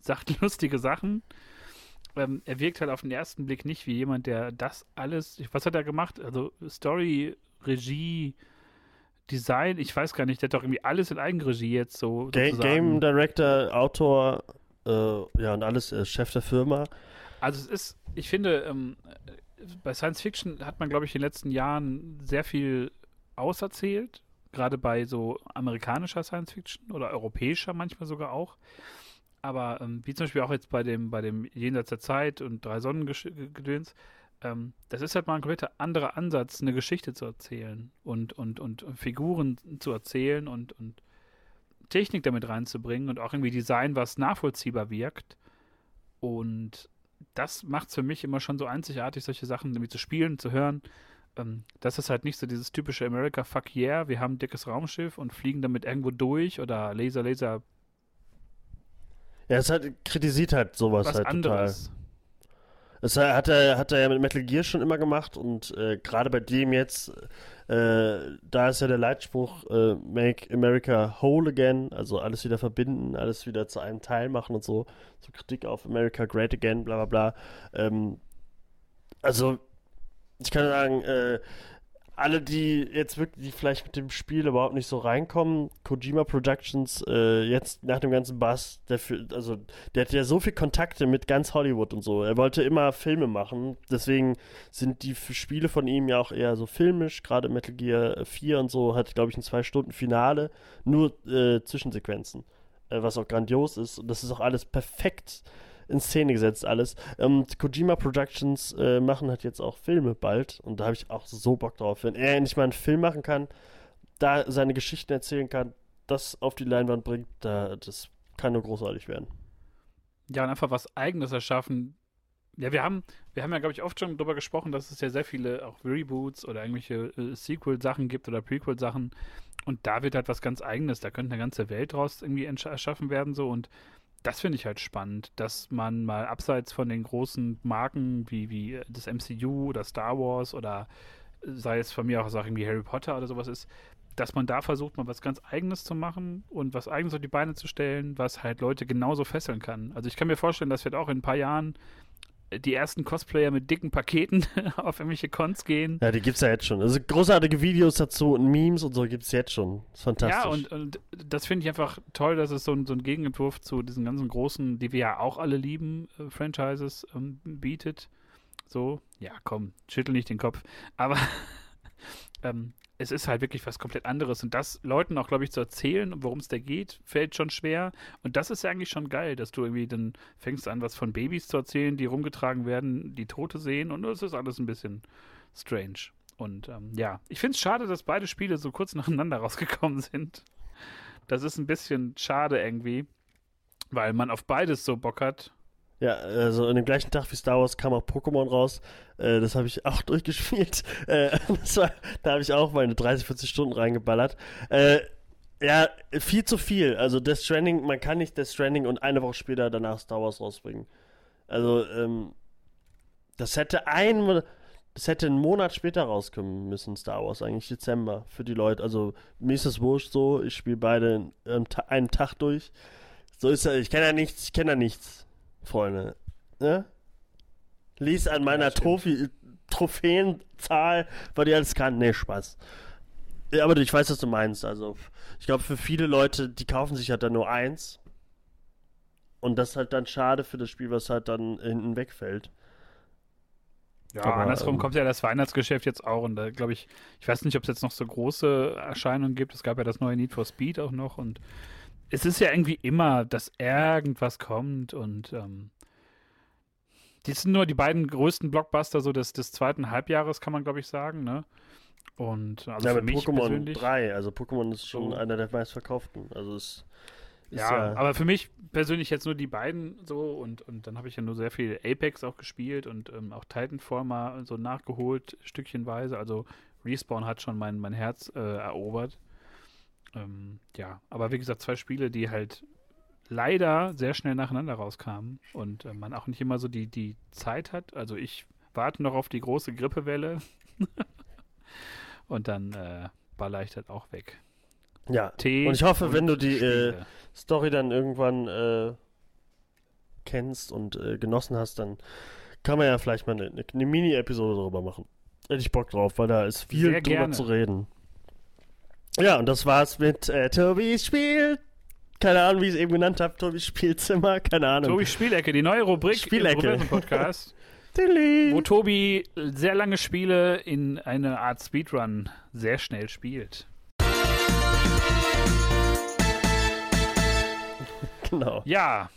S1: sagt lustige Sachen ähm, er wirkt halt auf den ersten Blick nicht wie jemand, der das alles. Was hat er gemacht? Also Story, Regie, Design, ich weiß gar nicht, der hat doch irgendwie alles in Eigenregie jetzt so.
S2: Ga Game Director, Autor, äh, ja, und alles äh, Chef der Firma.
S1: Also es ist, ich finde, ähm, bei Science Fiction hat man, glaube ich, in den letzten Jahren sehr viel auserzählt, gerade bei so amerikanischer Science Fiction oder europäischer manchmal sogar auch. Aber ähm, wie zum Beispiel auch jetzt bei dem, bei dem Jenseits der Zeit und Drei Sonnengedöns, ähm, das ist halt mal ein komplett anderer Ansatz, eine Geschichte zu erzählen und, und, und Figuren zu erzählen und, und Technik damit reinzubringen und auch irgendwie Design, was nachvollziehbar wirkt. Und das macht es für mich immer schon so einzigartig, solche Sachen irgendwie zu spielen, zu hören. Ähm, das ist halt nicht so dieses typische America Fuck Yeah, wir haben ein dickes Raumschiff und fliegen damit irgendwo durch oder Laser, Laser.
S2: Ja, es hat, kritisiert halt sowas
S1: Was
S2: halt
S1: anderes.
S2: total. Das hat er, hat er ja mit Metal Gear schon immer gemacht und äh, gerade bei dem jetzt, äh, da ist ja der Leitspruch äh, Make America Whole Again, also alles wieder verbinden, alles wieder zu einem Teil machen und so. So Kritik auf America Great Again, bla bla bla. Ähm, also, ich kann sagen, äh, alle, die jetzt wirklich, die vielleicht mit dem Spiel überhaupt nicht so reinkommen, Kojima Productions, äh, jetzt nach dem ganzen Bass, der für, also der hat ja so viel Kontakte mit ganz Hollywood und so. Er wollte immer Filme machen, deswegen sind die Spiele von ihm ja auch eher so filmisch, gerade Metal Gear 4 und so hat, glaube ich, ein zwei Stunden Finale, nur äh, Zwischensequenzen, äh, was auch grandios ist. Und das ist auch alles perfekt in Szene gesetzt alles. Ähm, Kojima Productions äh, machen halt jetzt auch Filme bald und da habe ich auch so Bock drauf. Wenn er endlich mal einen Film machen kann, da seine Geschichten erzählen kann, das auf die Leinwand bringt, da, das kann nur großartig werden.
S1: Ja, und einfach was Eigenes erschaffen. Ja, wir haben, wir haben ja, glaube ich, oft schon darüber gesprochen, dass es ja sehr viele auch Reboots oder irgendwelche äh, Sequel-Sachen gibt oder Prequel-Sachen. Und da wird halt was ganz Eigenes. Da könnte eine ganze Welt draus irgendwie erschaffen werden, so. Und das finde ich halt spannend, dass man mal abseits von den großen Marken wie, wie das MCU oder Star Wars oder äh, sei es von mir auch Sachen wie Harry Potter oder sowas ist, dass man da versucht, mal was ganz Eigenes zu machen und was Eigenes auf die Beine zu stellen, was halt Leute genauso fesseln kann. Also ich kann mir vorstellen, dass wir auch in ein paar Jahren die ersten Cosplayer mit dicken Paketen auf irgendwelche Cons gehen.
S2: Ja, die gibt's ja jetzt schon. Also großartige Videos dazu und Memes und so gibt's jetzt schon. Das ist fantastisch.
S1: Ja, und, und das finde ich einfach toll, dass es so, ein- so einen Gegenentwurf zu diesen ganzen großen, die wir ja auch alle lieben, äh, Franchises ähm, bietet. So, ja, komm, schüttel nicht den Kopf. Aber ähm, es ist halt wirklich was komplett anderes. Und das Leuten auch, glaube ich, zu erzählen, worum es da geht, fällt schon schwer. Und das ist ja eigentlich schon geil, dass du irgendwie dann fängst an, was von Babys zu erzählen, die rumgetragen werden, die Tote sehen. Und das ist alles ein bisschen strange. Und ähm, ja, ich finde es schade, dass beide Spiele so kurz nacheinander rausgekommen sind. Das ist ein bisschen schade irgendwie, weil man auf beides so Bock hat.
S2: Ja, also an dem gleichen Tag wie Star Wars kam auch Pokémon raus. Äh, das habe ich auch durchgespielt. Äh, war, da habe ich auch meine 30, 40 Stunden reingeballert. Äh, ja, viel zu viel. Also Death Stranding, man kann nicht Death Stranding und eine Woche später danach Star Wars rausbringen. Also, ähm, das hätte ein, das hätte einen Monat später rauskommen müssen, Star Wars, eigentlich Dezember, für die Leute. Also, mir ist das wurscht so, ich spiele beide einen Tag durch. So ist er, ich kenne ja nichts, ich kenne ja nichts. Freunde. Ne? Lies an meiner
S1: stimmt.
S2: Trophy Trophäenzahl, weil die alles kann. Nee, Spaß. Ja, aber ich weiß, was du meinst. Also, ich glaube, für viele Leute, die kaufen sich halt dann nur eins. Und das ist halt dann schade für das Spiel, was halt dann hinten wegfällt.
S1: Ja,
S2: Aber,
S1: andersrum
S2: ähm,
S1: kommt ja das Weihnachtsgeschäft jetzt auch. Und da glaube ich, ich weiß nicht, ob es jetzt noch so große Erscheinungen gibt. Es gab ja das neue Need for Speed auch noch. Und es ist ja irgendwie immer, dass irgendwas kommt. Und ähm, die sind nur die beiden größten Blockbuster so des, des zweiten Halbjahres, kann man glaube ich sagen. Ne? Und also
S2: ja,
S1: für mich
S2: Pokémon
S1: persönlich.
S2: 3. Also, Pokémon ist schon
S1: So.
S2: einer der meistverkauften. Also, es ist
S1: Ja,
S2: ja.
S1: aber für mich persönlich jetzt nur die beiden so und, und dann habe ich ja nur sehr viel Apex auch gespielt und ähm, auch Titanfall mal so nachgeholt, stückchenweise. Also Respawn hat schon mein, mein Herz äh, erobert. Ähm, ja, aber wie gesagt, zwei Spiele, die halt leider sehr schnell nacheinander rauskamen und äh, man auch nicht immer so die, die Zeit hat. Also ich warte noch auf die große Grippewelle und dann äh, baller ich das auch weg.
S2: ja.
S1: Tee
S2: Und ich hoffe, wenn du die, äh. Story dann irgendwann äh, kennst und äh, genossen hast, dann kann man ja vielleicht mal eine, eine Mini-Episode darüber machen. Hätte ich Bock drauf, weil da ist viel
S1: Sehr
S2: drüber
S1: gerne.
S2: zu reden. Ja, und das war's mit äh, Tobis Spiel. Keine Ahnung, wie ich es eben genannt habe. Tobis Spielzimmer. Keine Ahnung.
S1: Tobi Spielecke, die neue Rubrik
S2: Spielecke.
S1: im Podcast. wo Tobi sehr lange Spiele in eine Art Speedrun sehr schnell spielt.
S2: Genau.
S1: Ja.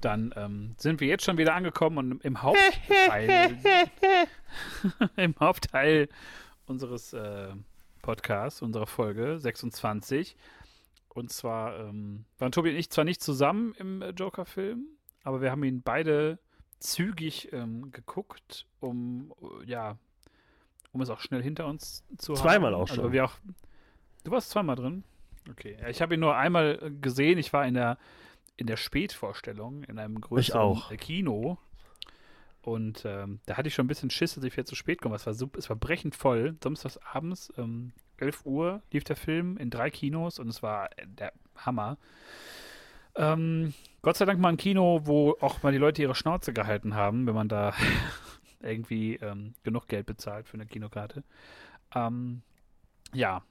S1: Dann ähm, sind wir jetzt schon wieder angekommen und im Hauptteil, im Hauptteil unseres äh, Podcasts, unserer Folge 26. Und zwar ähm, waren Tobi und ich zwar nicht zusammen im äh, Joker-Film, aber wir haben ihn beide zügig ähm, geguckt, um äh, ja, um es auch schnell hinter uns zu haben.
S2: Zweimal auch
S1: Also
S2: schon.
S1: wir auch. Du warst zweimal drin? Okay. Ja, ich habe ihn nur einmal äh, gesehen. Ich war in der in der Spätvorstellung in einem größeren Kino. Und ähm, da hatte ich schon ein bisschen Schiss, dass ich jetzt zu spät komme. Es war, es war brechend voll. Samstags abends, ähm, 11 Uhr, lief der Film in drei Kinos und es war äh, der Hammer. Ähm, Gott sei Dank mal ein Kino, wo auch mal die Leute ihre Schnauze gehalten haben, wenn man da irgendwie ähm, genug Geld bezahlt für eine Kinokarte. Ähm, ja,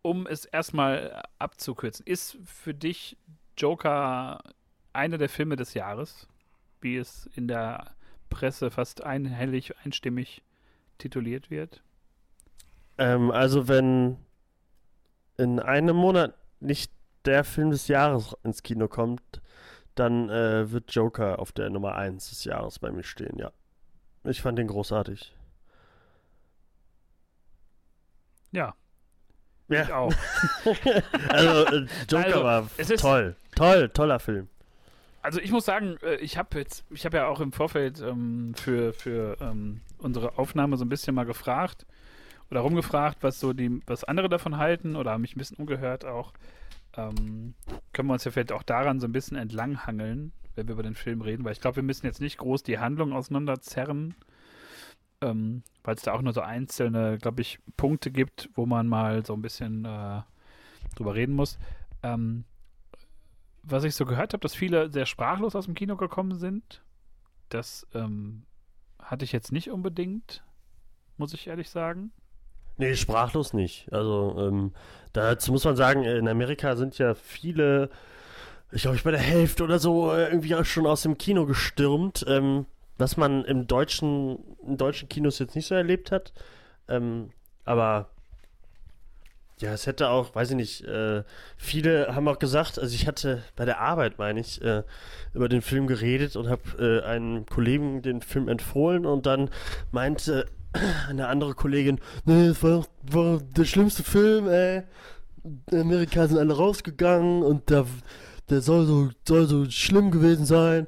S1: um es erstmal abzukürzen, ist für dich Joker einer der Filme des Jahres, wie es in der Presse fast einhellig, einstimmig tituliert wird?
S2: Ähm, also wenn in einem Monat nicht der Film des Jahres ins Kino kommt, dann äh, wird Joker auf der Nummer 1 des Jahres bei mir stehen, ja. Ich fand den großartig.
S1: Ja,
S2: Ja.
S1: ich auch.
S2: also äh, Joker
S1: Also,
S2: war
S1: es ist-
S2: toll. Toll, toller Film.
S1: Also ich muss sagen, äh, ich habe jetzt, ich habe ja auch im Vorfeld ähm, für, für ähm, unsere Aufnahme so ein bisschen mal gefragt oder rumgefragt, was so die, was andere davon halten oder haben mich ein bisschen umgehört auch. Ähm, können wir uns ja vielleicht auch daran so ein bisschen entlanghangeln, wenn wir über den Film reden, weil ich glaube, wir müssen jetzt nicht groß die Handlung auseinanderzerren, ähm, weil es da auch nur so einzelne, glaube ich, Punkte gibt, wo man mal so ein bisschen äh, drüber reden muss. Ähm, was ich so gehört habe, dass viele sehr sprachlos aus dem Kino gekommen sind. Das ähm, hatte ich jetzt nicht unbedingt, muss ich ehrlich sagen.
S2: Nee, sprachlos nicht. Also, ähm, dazu muss man sagen, in Amerika sind ja viele, ich glaube, ich bei der Hälfte oder so äh, irgendwie auch schon aus dem Kino gestürmt, ähm, was man im deutschen, in deutschen Kinos jetzt nicht so erlebt hat. Ähm, aber ja, es hätte auch, weiß ich nicht, äh, viele haben auch gesagt, also ich hatte bei der Arbeit, meine ich, äh, über den Film geredet und habe äh, einem Kollegen den Film empfohlen und dann meinte eine andere Kollegin, nee, es war, war der schlimmste Film, ey. Die Amerikaner sind alle rausgegangen und der, der soll so, soll so schlimm gewesen sein.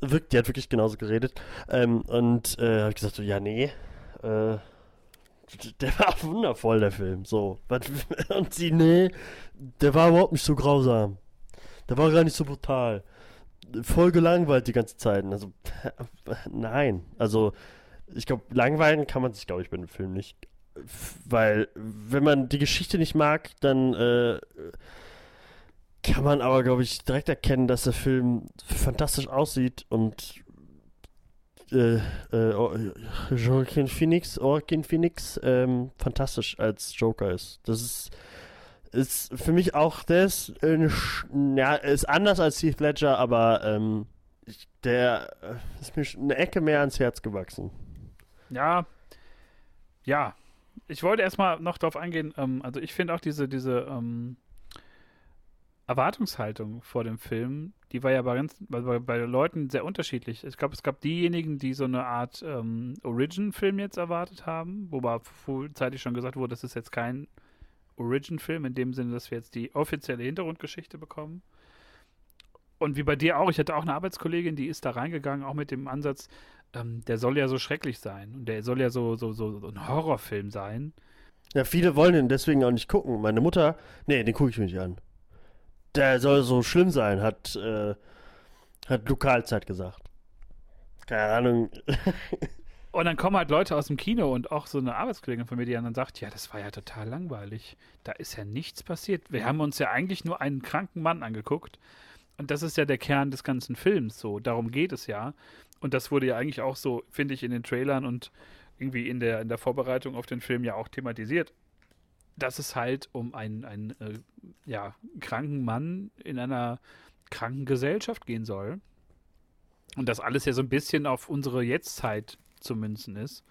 S2: Wirkt- Die hat wirklich genauso geredet. Ähm, und äh, habe ich gesagt, so, ja, nee. Äh, der war wundervoll, der Film. So. Und sie, nee, der war überhaupt nicht so grausam. Der war gar nicht so brutal. Voll gelangweilt die ganze Zeit. Also, nein. Also, ich glaube, langweilen kann man sich, glaube ich, bei dem Film nicht. Weil, wenn man die Geschichte nicht mag, dann äh, kann man aber, glaube ich, direkt erkennen, dass der Film fantastisch aussieht und äh, äh, oh, Joaquin Phoenix, Joaquin Phoenix ähm, fantastisch als Joker ist. Das ist, ist für mich auch, ist, äh, ja, ist anders als Heath Ledger, aber ähm, ich, der äh, ist mir eine Ecke mehr ans Herz gewachsen.
S1: Ja, ja. Ich wollte erstmal noch darauf eingehen, ähm, also ich finde auch diese, diese ähm, Erwartungshaltung vor dem Film, die war ja bei, ganz, bei, bei, Leuten sehr unterschiedlich. Ich glaube, es gab diejenigen, die so eine Art ähm, Origin-Film jetzt erwartet haben, wobei frühzeitig schon gesagt wurde, das ist jetzt kein Origin-Film, in dem Sinne, dass wir jetzt die offizielle Hintergrundgeschichte bekommen. Und wie bei dir auch, ich hatte auch eine Arbeitskollegin, die ist da reingegangen, auch mit dem Ansatz, ähm, der soll ja so schrecklich sein und der soll ja so, so, so, so ein Horrorfilm sein.
S2: Ja, viele wollen den deswegen auch nicht gucken. Meine Mutter, nee, den gucke ich mir nicht an. Der soll so schlimm sein, hat, äh, hat Lokalzeit gesagt. Keine Ahnung.
S1: Und dann kommen halt Leute aus dem Kino und auch so eine Arbeitskollegin von mir, die dann sagt, ja, das war ja total langweilig. Da ist ja nichts passiert. Wir haben uns ja eigentlich nur einen kranken Mann angeguckt. Und das ist ja der Kern des ganzen Films. So, darum geht es ja. Und das wurde ja eigentlich auch so, finde ich, in den Trailern und irgendwie in der, in der Vorbereitung auf den Film ja auch thematisiert. Dass es halt um einen, einen äh, ja, kranken Mann in einer kranken Gesellschaft gehen soll. Und das alles ja so ein bisschen auf unsere Jetztzeit zu münzen ist.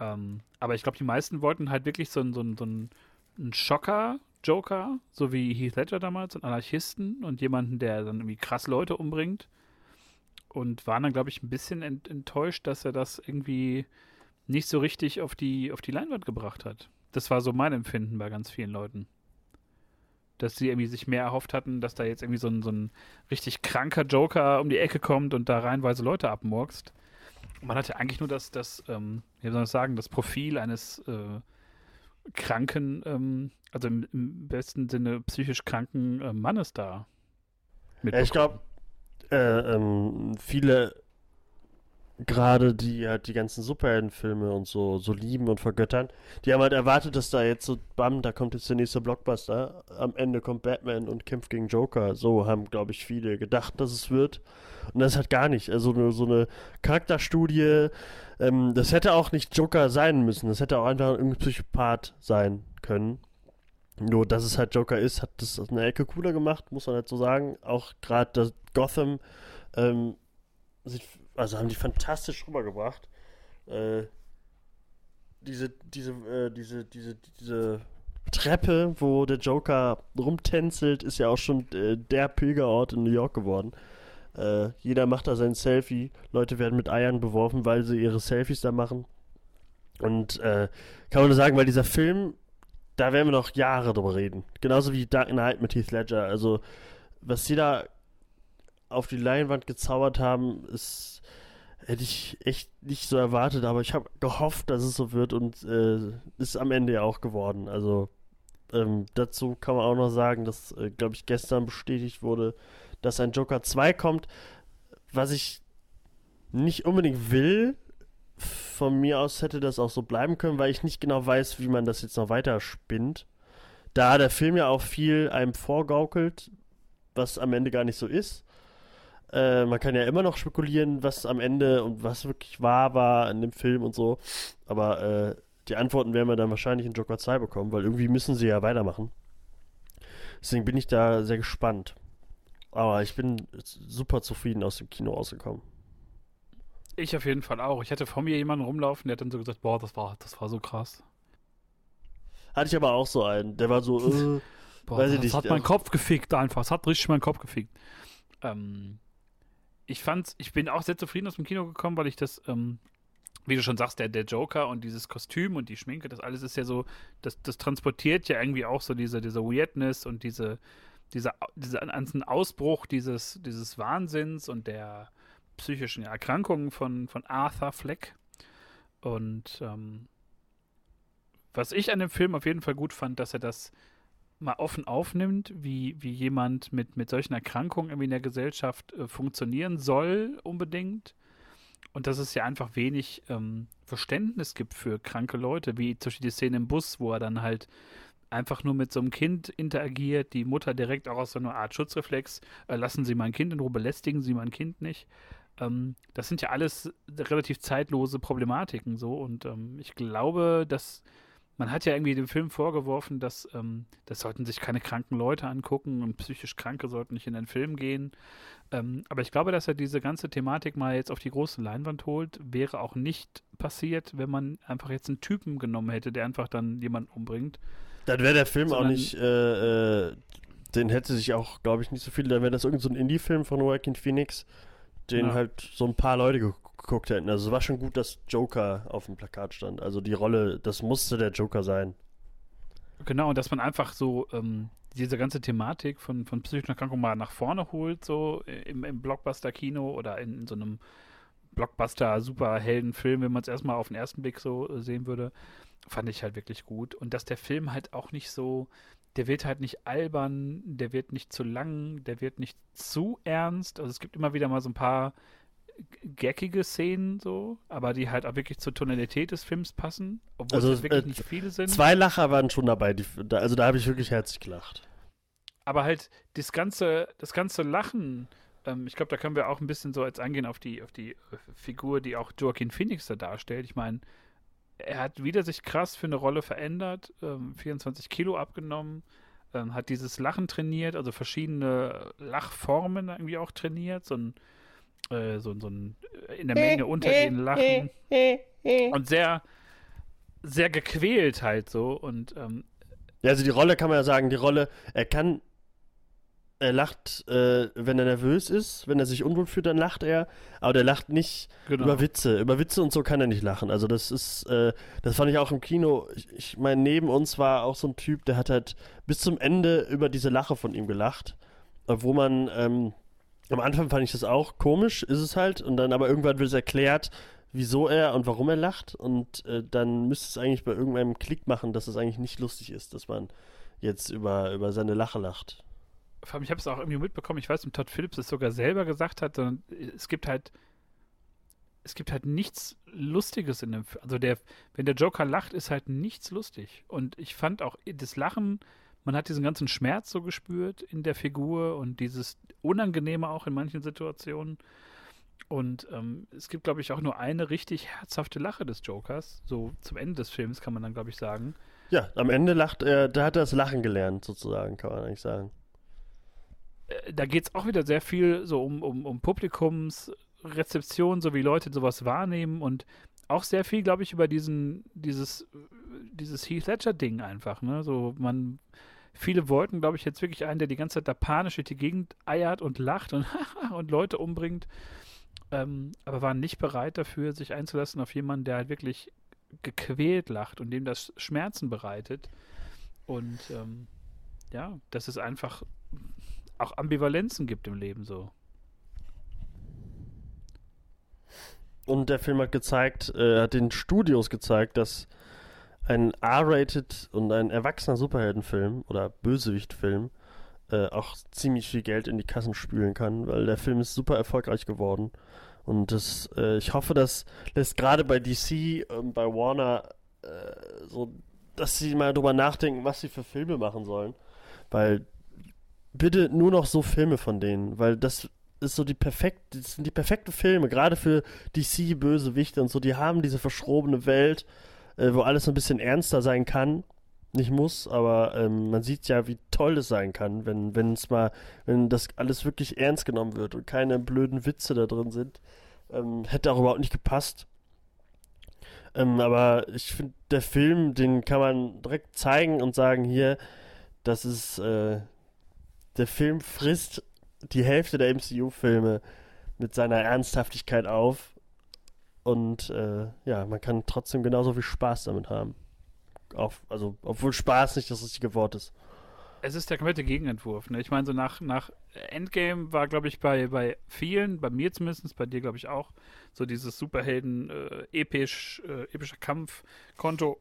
S1: Ähm, aber ich glaube, die meisten wollten halt wirklich so, so, so einen, einen Schocker-Joker, so wie Heath Ledger damals, einen Anarchisten und jemanden, der dann irgendwie krass Leute umbringt. Und waren dann, glaube ich, ein bisschen ent enttäuscht, dass er das irgendwie nicht so richtig auf die, auf die Leinwand gebracht hat. Das war so mein Empfinden bei ganz vielen Leuten. Dass sie irgendwie sich mehr erhofft hatten, dass da jetzt irgendwie so ein, so ein richtig kranker Joker um die Ecke kommt und da reihenweise Leute abmurkst man hat ja eigentlich nur das, das ähm, wie soll ich sagen, das Profil eines äh, kranken, ähm, also im, im, besten Sinne psychisch kranken äh, Mannes da.
S2: Ja, ich glaube, äh, ähm, viele gerade die halt die ganzen Superheldenfilme und so so lieben und vergöttern, die haben halt erwartet, dass da jetzt so bam, da kommt jetzt der nächste Blockbuster, am Ende kommt Batman und kämpft gegen Joker. So haben glaube ich viele gedacht, dass es wird und das hat gar nicht. Also eine, so eine Charakterstudie, ähm, das hätte auch nicht Joker sein müssen, das hätte auch einfach irgendein Psychopath sein können. Nur, dass es halt Joker ist, hat das eine Ecke cooler gemacht, muss man halt so sagen. Auch gerade das Gotham ähm, sieht also haben die fantastisch rübergebracht. Äh, diese, diese, äh, diese, diese, diese Treppe, wo der Joker rumtänzelt, ist ja auch schon äh, der Pilgerort in New York geworden. Äh, jeder macht da sein Selfie. Leute werden mit Eiern beworfen, weil sie ihre Selfies da machen. Und äh, kann man nur sagen, weil dieser Film, da werden wir noch Jahre drüber reden. Genauso wie Dark Knight mit Heath Ledger. Also, was die da auf die Leinwand gezaubert haben, ist hätte ich echt nicht so erwartet, aber ich habe gehofft, dass es so wird und äh, ist am Ende ja auch geworden. Also ähm, dazu kann man auch noch sagen, dass, äh, glaube ich, gestern bestätigt wurde, dass ein Joker 2 kommt, was ich nicht unbedingt will. Von mir aus hätte das auch so bleiben können, weil ich nicht genau weiß, wie man das jetzt noch weiter spinnt. Da der Film ja auch viel einem vorgaukelt, was am Ende gar nicht so ist. Äh, man kann ja immer noch spekulieren, was am Ende und was wirklich wahr war in dem Film und so. Aber äh, die Antworten werden wir dann wahrscheinlich in Joker 2 bekommen, weil irgendwie müssen sie ja weitermachen. Deswegen bin ich da sehr gespannt. Aber ich bin super zufrieden aus dem Kino rausgekommen.
S1: Ich auf jeden Fall auch. Ich hatte vor mir jemanden rumlaufen, der hat dann so gesagt, boah, das war, das war so krass.
S2: Hatte ich aber auch so einen. Der war so, äh,
S1: boah, weiß das, ich nicht. hat meinen Kopf gefickt einfach. Es hat richtig meinen Kopf gefickt. Ähm, ich fand's, ich bin auch sehr zufrieden aus dem Kino gekommen, weil ich das, ähm, wie du schon sagst, der, der Joker und dieses Kostüm und die Schminke, das alles ist ja so, das, das transportiert ja irgendwie auch so diese, diese Weirdness und diese, diese, diese ganzen Ausbruch dieses, dieses Wahnsinns und der psychischen Erkrankungen von, von Arthur Fleck. Und ähm, was ich an dem Film auf jeden Fall gut fand, dass er das mal offen aufnimmt, wie, wie jemand mit, mit solchen Erkrankungen irgendwie in der Gesellschaft äh, funktionieren soll, unbedingt. Und dass es ja einfach wenig ähm, Verständnis gibt für kranke Leute, wie zum Beispiel die Szene im Bus, wo er dann halt einfach nur mit so einem Kind interagiert, die Mutter direkt auch aus so einer Art Schutzreflex, äh, lassen Sie mein Kind in Ruhe, belästigen Sie mein Kind nicht. Ähm, das sind ja alles relativ zeitlose Problematiken so und ähm, ich glaube, dass man hat ja irgendwie dem Film vorgeworfen, dass ähm, das sollten sich keine kranken Leute angucken und psychisch Kranke sollten nicht in den Film gehen. Ähm, aber ich glaube, dass er diese ganze Thematik mal jetzt auf die große Leinwand holt, wäre auch nicht passiert, wenn man einfach jetzt einen Typen genommen hätte, der einfach dann jemanden umbringt.
S2: Dann wäre der Film Sondern, auch nicht, äh, äh, den hätte sich auch, glaube ich, nicht so viel, dann wäre das irgendein so Indie-Film von Joaquin Phoenix, den ja. halt so ein paar Leute geguckt geguckt hätten. Also es war schon gut, dass Joker auf dem Plakat stand. Also die Rolle, das musste der Joker sein.
S1: Genau, und dass man einfach so ähm, diese ganze Thematik von, von psychischen Erkrankungen mal nach vorne holt, so im, im Blockbuster-Kino oder in, in, so einem Blockbuster-Superhelden-Film, wenn man es erstmal auf den ersten Blick so äh, sehen würde, fand ich halt wirklich gut. Und dass der Film halt auch nicht so, der wird halt nicht albern, der wird nicht zu lang, der wird nicht zu ernst. Also es gibt immer wieder mal so ein paar geckige Szenen so, aber die halt auch wirklich zur Tonalität des Films passen, obwohl also, es wirklich äh, nicht viele sind.
S2: Zwei Lacher waren schon dabei, die, also da habe ich wirklich herzlich gelacht.
S1: Aber halt das ganze, das ganze Lachen, ähm, ich glaube, da können wir auch ein bisschen so jetzt eingehen auf die, auf die äh, Figur, die auch Joaquin Phoenix da darstellt. Ich meine, er hat wieder sich krass für eine Rolle verändert, ähm, 24 Kilo abgenommen, ähm, hat dieses Lachen trainiert, also verschiedene Lachformen irgendwie auch trainiert, so ein äh, so, so ein äh, in der Menge untergehen lachen und sehr, sehr gequält halt so und ähm,
S2: Ja, also die Rolle kann man ja sagen, die Rolle, er kann, er lacht, äh, wenn er nervös ist, wenn er sich unwohl fühlt, dann lacht er, aber der lacht nicht
S1: genau.
S2: über Witze. Über Witze und so kann er nicht lachen. Also das ist, äh, das fand ich auch im Kino. Ich, ich meine, neben uns war auch so ein Typ, der hat halt bis zum Ende über diese Lache von ihm gelacht. Obwohl man, ähm, am Anfang fand ich das auch komisch, ist es halt, und dann aber irgendwann wird es erklärt, wieso er und warum er lacht. Und äh, dann müsste es eigentlich bei irgendeinem Klick machen, dass es eigentlich nicht lustig ist, dass man jetzt über, über seine Lache lacht.
S1: Vor allem, ich habe es auch irgendwie mitbekommen, ich weiß, Todd Phillips es sogar selber gesagt hat, sondern es gibt halt, es gibt halt nichts Lustiges in dem Film. Also der, wenn der Joker lacht, ist halt nichts lustig. Und ich fand auch das Lachen, man hat diesen ganzen Schmerz so gespürt in der Figur und dieses Unangenehme auch in manchen Situationen. Und ähm, es gibt, glaube ich, auch nur eine richtig herzhafte Lache des Jokers. So zum Ende des Films kann man dann, glaube ich, sagen.
S2: Ja, am Ende lacht er, da hat er das Lachen gelernt, sozusagen, kann man eigentlich sagen.
S1: Äh, da geht es auch wieder sehr viel so um, um, um Publikumsrezeption, so wie Leute sowas wahrnehmen und auch sehr viel, glaube ich, über diesen, dieses, dieses Heath Ledger-Ding einfach, ne? So, man, viele wollten, glaube ich, jetzt wirklich einen, der die ganze Zeit da panisch durch die Gegend eiert und lacht und, und Leute umbringt, ähm, aber waren nicht bereit dafür, sich einzulassen auf jemanden, der halt wirklich gequält lacht und dem das Schmerzen bereitet. Und ähm, ja, dass es einfach auch Ambivalenzen gibt im Leben so.
S2: Und der Film hat gezeigt, äh, hat den Studios gezeigt, dass ein R-rated und ein erwachsener Superheldenfilm oder Bösewichtfilm äh, auch ziemlich viel Geld in die Kassen spülen kann, weil der Film ist super erfolgreich geworden. Und das, äh, ich hoffe, das lässt gerade bei DC und bei Warner äh, so, dass sie mal drüber nachdenken, was sie für Filme machen sollen. Weil bitte nur noch so Filme von denen, weil das ist so die perfekte, das sind die perfekten Filme, gerade für DC Bösewichte und so, die haben diese verschrobene Welt, äh, wo alles ein bisschen ernster sein kann. Nicht muss, aber ähm, man sieht ja, wie toll es sein kann, wenn wenn es mal, wenn das alles wirklich ernst genommen wird und keine blöden Witze da drin sind. Ähm, hätte auch überhaupt nicht gepasst. Ähm, aber ich finde, der Film, den kann man direkt zeigen und sagen, hier, das ist, äh, der Film frisst die Hälfte der MCU-Filme mit seiner Ernsthaftigkeit auf. Und äh, ja, man kann trotzdem genauso viel Spaß damit haben. Auf, also, obwohl Spaß nicht das richtige Wort ist.
S1: Es ist der komplette Gegenentwurf. Ne? Ich meine, so nach, nach Endgame war, glaube ich, bei, bei vielen, bei mir zumindest, bei dir, glaube ich, auch, so dieses Superhelden äh, episch, äh, epischer Kampfkonto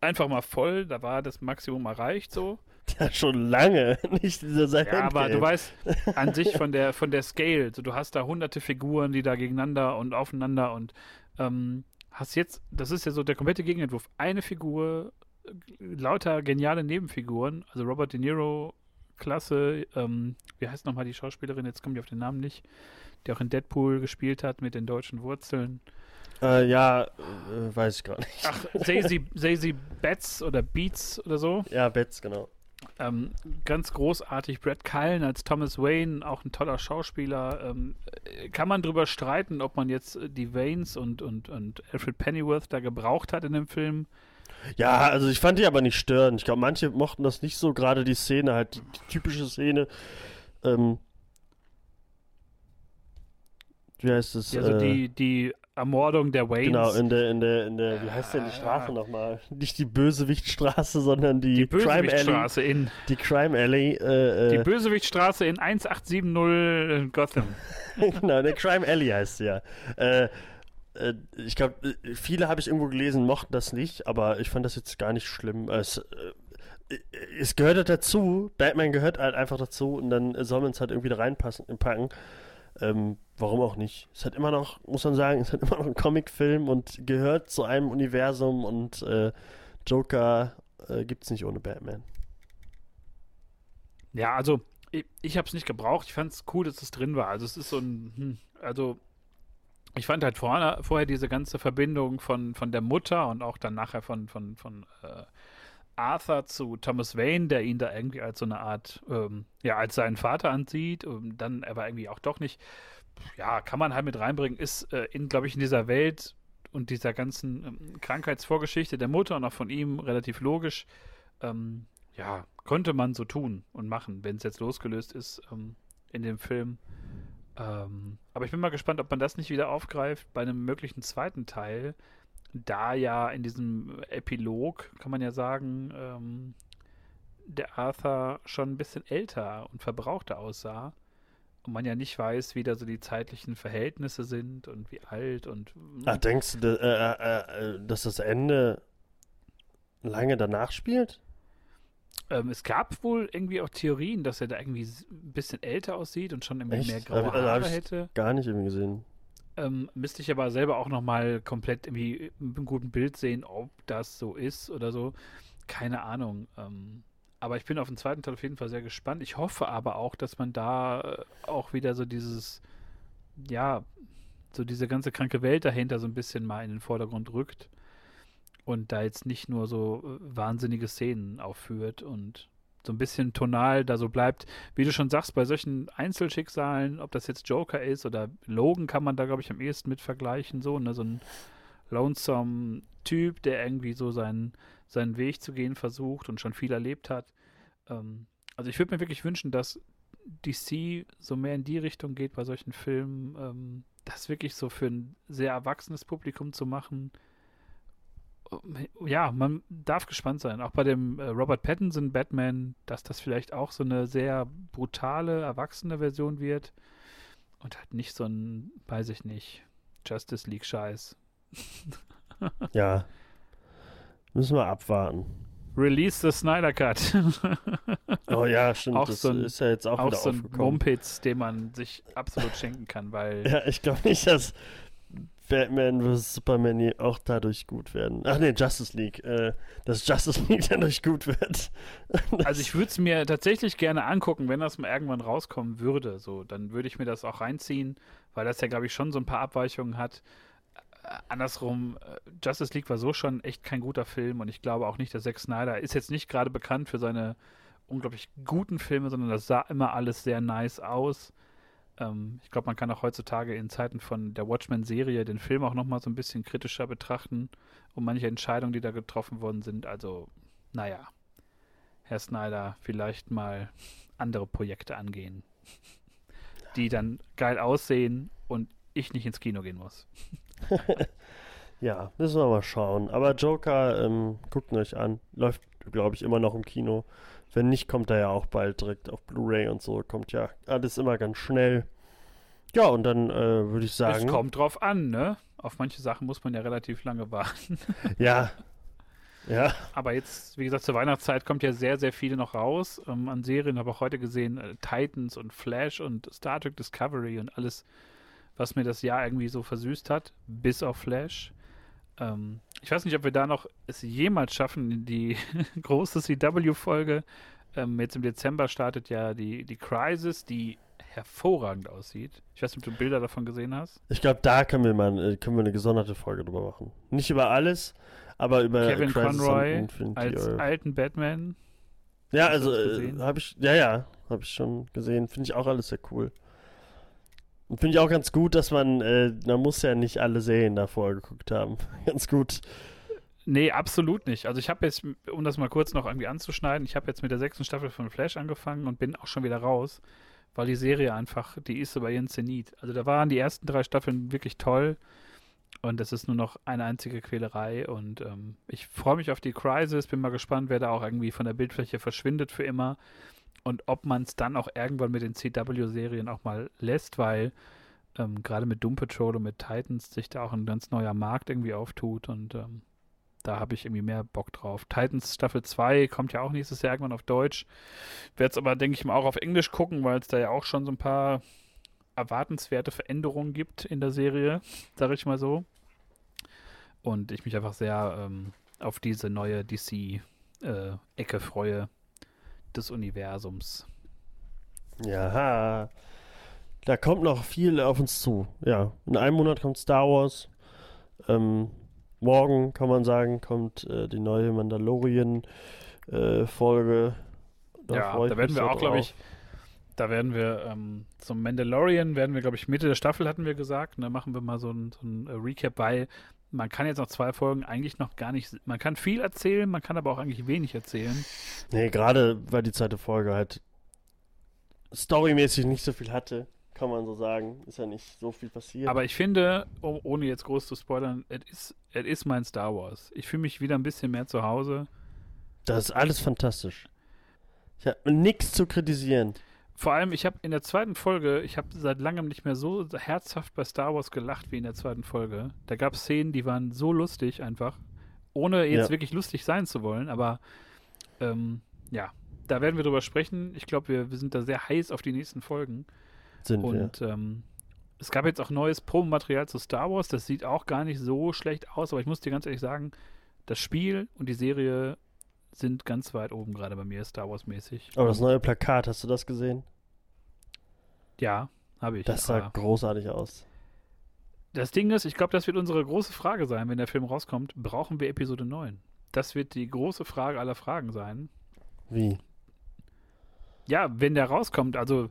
S1: einfach mal voll. Da war das Maximum erreicht so.
S2: Ja, schon lange, nicht dieser seit
S1: Ja, aber du weißt an sich von der von der Scale, so, du hast da hunderte Figuren, die da gegeneinander und aufeinander und ähm, hast jetzt, das ist ja so der komplette Gegenentwurf, eine Figur, äh, lauter geniale Nebenfiguren, also Robert De Niro, klasse, ähm, wie heißt nochmal die Schauspielerin, jetzt komme ich auf den Namen nicht, die auch in Deadpool gespielt hat mit den deutschen Wurzeln.
S2: Äh, ja, äh, weiß ich gar nicht.
S1: Ach, Zazie Betts oder Beats oder so.
S2: Ja, Betts, genau.
S1: Ähm, ganz großartig. Brad Cullen als Thomas Wayne, auch ein toller Schauspieler. Ähm, äh, kann man drüber streiten, ob man jetzt äh, die Waynes und, und, und Alfred Pennyworth da gebraucht hat in dem Film.
S2: Ja, also ich fand die aber nicht störend. Ich glaube, manche mochten das nicht so, gerade die Szene, halt die, die typische Szene. Ähm, wie heißt es?
S1: Also
S2: äh,
S1: die, die Ermordung der Waynes.
S2: Genau, in der, in der, in der, wie heißt denn die Straße nochmal? Nicht die Bösewichtstraße, sondern die,
S1: die
S2: Crime Alley.
S1: Bösewichtstraße in
S2: Die Crime Alley. Äh,
S1: die
S2: äh,
S1: Bösewichtstraße in 1870 Gotham.
S2: genau, der Crime Alley heißt sie ja. Äh, äh, ich glaube, viele habe ich irgendwo gelesen, mochten das nicht, aber ich fand das jetzt gar nicht schlimm. Es, äh, es gehört halt dazu, Batman gehört halt einfach dazu und dann soll man es halt irgendwie da reinpassen, packen. Ähm, warum auch nicht? Es hat immer noch, muss man sagen, es hat immer noch ein Comicfilm und gehört zu einem Universum und äh, Joker äh, gibt es nicht ohne Batman.
S1: Ja, also ich, ich habe es nicht gebraucht. Ich fand es cool, dass es drin war. Also es ist so ein, hm, also ich fand halt vorne, vorher diese ganze Verbindung von, von der Mutter und auch dann nachher von, von, von äh, Arthur zu Thomas Wayne, der ihn da irgendwie als so eine Art, ähm, ja, als seinen Vater ansieht, und dann aber irgendwie auch doch nicht. ja, kann man halt mit reinbringen, ist äh, in, glaube ich, in dieser Welt und dieser ganzen ähm, Krankheitsvorgeschichte der Mutter und auch von ihm relativ logisch. Ähm, ja, konnte man so tun und machen, wenn es jetzt losgelöst ist ähm, in dem Film. Ähm, aber ich bin mal gespannt, ob man das nicht wieder aufgreift bei einem möglichen zweiten Teil. Da ja in diesem Epilog, kann man ja sagen, ähm, der Arthur schon ein bisschen älter und verbrauchter aussah und man ja nicht weiß, wie da so die zeitlichen Verhältnisse sind und wie alt und.
S2: Ach, denkst du, äh, äh, äh, dass das Ende lange danach spielt?
S1: Ähm, es gab wohl irgendwie auch Theorien, dass er da irgendwie ein bisschen älter aussieht und schon irgendwie
S2: Echt?
S1: mehr graue
S2: also
S1: Haare hätte.
S2: Gar nicht irgendwie gesehen.
S1: Ähm, müsste ich aber selber auch nochmal komplett irgendwie mit einem guten Bild sehen, ob das so ist oder so. Keine Ahnung. Ähm, aber ich bin auf den zweiten Teil auf jeden Fall sehr gespannt. Ich hoffe aber auch, dass man da äh, auch wieder so dieses, ja, so diese ganze kranke Welt dahinter so ein bisschen mal in den Vordergrund rückt und da jetzt nicht nur so äh, wahnsinnige Szenen aufführt und so ein bisschen tonal da so bleibt. Wie du schon sagst, bei solchen Einzelschicksalen, ob das jetzt Joker ist oder Logan, kann man da, glaube ich, am ehesten mit vergleichen. So, ne? so ein lonesome Typ, der irgendwie so seinen, seinen Weg zu gehen versucht und schon viel erlebt hat. Ähm, also ich würde mir wirklich wünschen, dass DC so mehr in die Richtung geht bei solchen Filmen, ähm, das wirklich so für ein sehr erwachsenes Publikum zu machen. Ja, man darf gespannt sein. Auch bei dem äh, Robert Pattinson Batman, dass das vielleicht auch so eine sehr brutale, erwachsene Version wird. Und halt nicht so ein, weiß ich nicht, Justice League-Scheiß.
S2: Ja. Müssen wir abwarten.
S1: Release the Snyder Cut.
S2: Oh ja, stimmt.
S1: Auch
S2: das
S1: so ein-
S2: ist ja jetzt auch,
S1: auch
S2: wieder
S1: so ein. Mumpitz, den man sich absolut schenken kann, weil
S2: Ja, ich glaube nicht, dass Batman vs. Superman auch dadurch gut werden. Ach nee, Justice League. Äh, dass Justice League dadurch gut wird.
S1: Also ich würde es mir tatsächlich gerne angucken, wenn das mal irgendwann rauskommen würde. So, dann würde ich mir das auch reinziehen, weil das ja, glaube ich, schon so ein paar Abweichungen hat. Äh, andersrum, äh, Justice League war so schon echt kein guter Film und ich glaube auch nicht, dass Zack Snyder ist jetzt nicht gerade bekannt für seine unglaublich guten Filme, sondern das sah immer alles sehr nice aus. Ähm, ich glaube, man kann auch heutzutage in Zeiten von der Watchmen-Serie den Film auch nochmal so ein bisschen kritischer betrachten und manche Entscheidungen, die da getroffen worden sind. Also, naja. Herr Snyder vielleicht mal andere Projekte angehen, die dann geil aussehen und ich nicht ins Kino gehen muss.
S2: Ja, müssen wir mal schauen. Aber Joker, ähm, guckt ihn euch an. Läuft, glaube ich, immer noch im Kino. Wenn nicht, kommt er ja auch bald direkt auf Blu-ray und so. Kommt ja alles immer ganz schnell. Ja, und dann äh, würde ich
S1: Es
S2: sagen.
S1: kommt drauf an, ne? Auf manche Sachen muss man ja relativ lange warten.
S2: Ja. Ja.
S1: Aber jetzt, wie gesagt, zur Weihnachtszeit kommt ja sehr, sehr viele noch raus ähm, an Serien. Habe auch heute gesehen äh, Titans und Flash und Star Trek Discovery und alles, was mir das Jahr irgendwie so versüßt hat, bis auf Flash. Ähm, ich weiß nicht, ob wir da noch es jemals schaffen, die große CW-Folge. Ähm, jetzt im Dezember startet ja die, die Crisis, die hervorragend aussieht. Ich weiß nicht, ob du Bilder davon gesehen hast.
S2: Ich glaube, da können wir mal äh, können wir eine gesonderte Folge drüber machen. Nicht über alles, aber über
S1: Kevin
S2: Crisis on
S1: Conroy als
S2: Earth.
S1: alten Batman.
S2: Ja, also äh, habe ich, ja, ja, habe ich schon gesehen. Finde ich auch alles sehr cool. Finde ich auch ganz gut, dass man, äh, man muss ja nicht alle Serien davor geguckt haben. ganz gut.
S1: Nee, absolut nicht. Also ich habe jetzt, um das mal kurz noch irgendwie anzuschneiden, ich habe jetzt mit der sechsten Staffel von Flash angefangen und bin auch schon wieder raus, weil die Serie einfach, die ist bei ihren Zenit. Also da waren die ersten drei Staffeln wirklich toll und das ist nur noch eine einzige Quälerei und ähm, ich freue mich auf die Crisis, bin mal gespannt, wer da auch irgendwie von der Bildfläche verschwindet für immer und ob man es dann auch irgendwann mit den CW-Serien auch mal lässt, weil ähm, gerade mit Doom Patrol und mit Titans sich da auch ein ganz neuer Markt irgendwie auftut und ähm, da habe ich irgendwie mehr Bock drauf. Titans Staffel 2 kommt ja auch nächstes Jahr irgendwann auf Deutsch. Werde es aber, denke ich mal, auch auf Englisch gucken, weil es da ja auch schon so ein paar erwartenswerte Veränderungen gibt in der Serie, sage ich mal so. Und ich mich einfach sehr ähm, auf diese neue DC-Ecke freue des Universums.
S2: Ja, da kommt noch viel auf uns zu. Ja, in einem Monat kommt Star Wars. Ähm, morgen kann man sagen, kommt äh, die neue Mandalorian-Folge.
S1: ja, da werden wir auch, glaube ich, Da werden wir ähm, zum Mandalorian, werden wir, glaube ich, Mitte der Staffel hatten wir gesagt. Und dann machen wir mal so ein, so ein äh, Recap, weil man kann jetzt noch zwei Folgen eigentlich noch gar nicht, man kann viel erzählen, man kann aber auch eigentlich wenig erzählen.
S2: Nee, gerade weil die zweite Folge halt storymäßig nicht so viel hatte, kann man so sagen. Ist ja nicht so viel passiert.
S1: Aber ich finde, oh, ohne jetzt groß zu spoilern, es ist, es ist mein Star Wars. Ich fühle mich wieder ein bisschen mehr zu Hause.
S2: das ist alles fantastisch. Ich habe nichts zu kritisieren.
S1: Vor allem, ich habe in der zweiten Folge, ich habe seit langem nicht mehr so herzhaft bei Star Wars gelacht wie in der zweiten Folge. Da gab es Szenen, die waren so lustig einfach, ohne jetzt
S2: Ja.
S1: wirklich lustig sein zu wollen. Aber ähm, ja, da werden wir drüber sprechen. Ich glaube, wir, wir sind da sehr heiß auf die nächsten Folgen.
S2: Sind wir.
S1: Und ähm, es gab jetzt auch neues Promomaterial zu Star Wars. Das sieht auch gar nicht so schlecht aus, aber ich muss dir ganz ehrlich sagen, das Spiel und die Serie sind ganz weit oben gerade bei mir, Star Wars-mäßig.
S2: Aber das neue Plakat, hast du das gesehen?
S1: Ja, habe ich.
S2: Das sah
S1: aber
S2: großartig aus.
S1: das Ding ist, ich glaube, das wird unsere große Frage sein, wenn der Film rauskommt. Brauchen wir Episode 9? Das wird die große Frage aller Fragen sein.
S2: Wie?
S1: Ja, wenn der rauskommt, also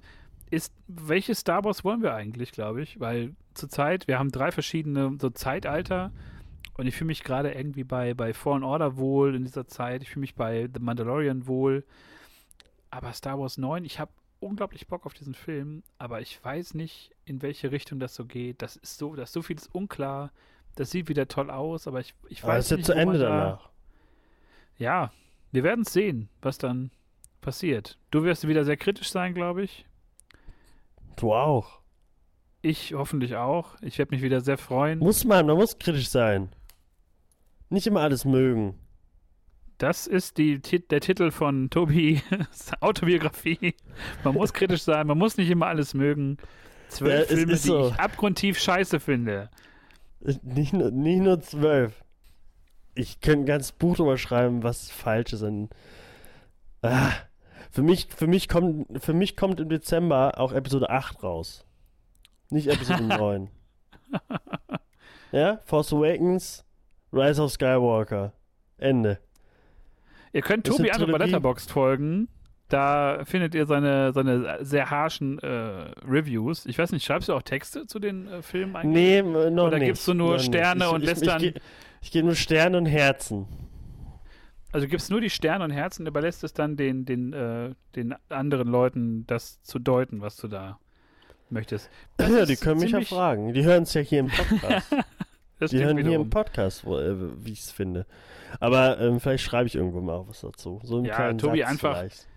S1: ist, welches Star Wars wollen wir eigentlich, glaube ich? Weil zurzeit, wir haben drei verschiedene so Zeitalter und ich fühle mich gerade irgendwie bei, bei Fallen Order wohl in dieser Zeit, ich fühle mich bei The Mandalorian wohl, aber Star Wars 9, ich habe unglaublich Bock auf diesen Film, aber ich weiß nicht, in welche Richtung das so geht. Das ist so, das ist so vieles unklar. Das sieht wieder toll aus, aber ich, ich
S2: Aber
S1: weiß
S2: ist ja
S1: nicht,
S2: zu
S1: wo man
S2: Ende
S1: da-
S2: danach.
S1: Ja, wir werden es sehen, was dann passiert. Du wirst wieder sehr kritisch sein, glaube ich.
S2: Du auch.
S1: Ich hoffentlich auch. Ich werde mich wieder sehr freuen.
S2: Muss man, man muss kritisch sein. Nicht immer alles mögen.
S1: Das ist die, der Titel von Tobis Autobiografie. Man muss kritisch sein, man muss nicht immer alles mögen. Zwölf
S2: Ja,
S1: Filme,
S2: ist
S1: die
S2: so.
S1: ich abgrundtief scheiße finde.
S2: Nicht nur, nicht nur zwölf. Ich könnte ein ganzes Buch drüber schreiben, was falsch ist. Und, ah, für, mich, für, mich kommt, für mich kommt im Dezember auch Episode 8 raus. Nicht Episode 9. Ja? Force Awakens, Rise of Skywalker. Ende.
S1: Ihr könnt
S2: Ist
S1: Tobi
S2: eine
S1: einfach bei. Letterboxd folgen. Da findet ihr seine, seine sehr harschen äh, Reviews. Ich weiß nicht, schreibst du auch Texte zu den äh, Filmen eigentlich?
S2: Nee, m- noch
S1: Oder
S2: nicht.
S1: gibst du nur
S2: Noch
S1: Sterne
S2: nicht.
S1: und lässt
S2: ich,
S1: dann-
S2: Ich, ich gebe nur Sterne und Herzen.
S1: Also gibst nur die Sterne und Herzen, überlässt es dann den, den, äh, den anderen Leuten, das zu deuten, was du da möchtest. Das
S2: ja, die können mich ja fragen. Die hören es ja hier im Podcast.
S1: Das
S2: die hören hier
S1: wiederum.
S2: im Podcast, wo, äh, wie ich es finde. Aber ähm, vielleicht schreibe ich irgendwo mal was dazu. So einen
S1: Ja,
S2: kleinen
S1: Tobi,
S2: Satz
S1: einfach-
S2: vielleicht.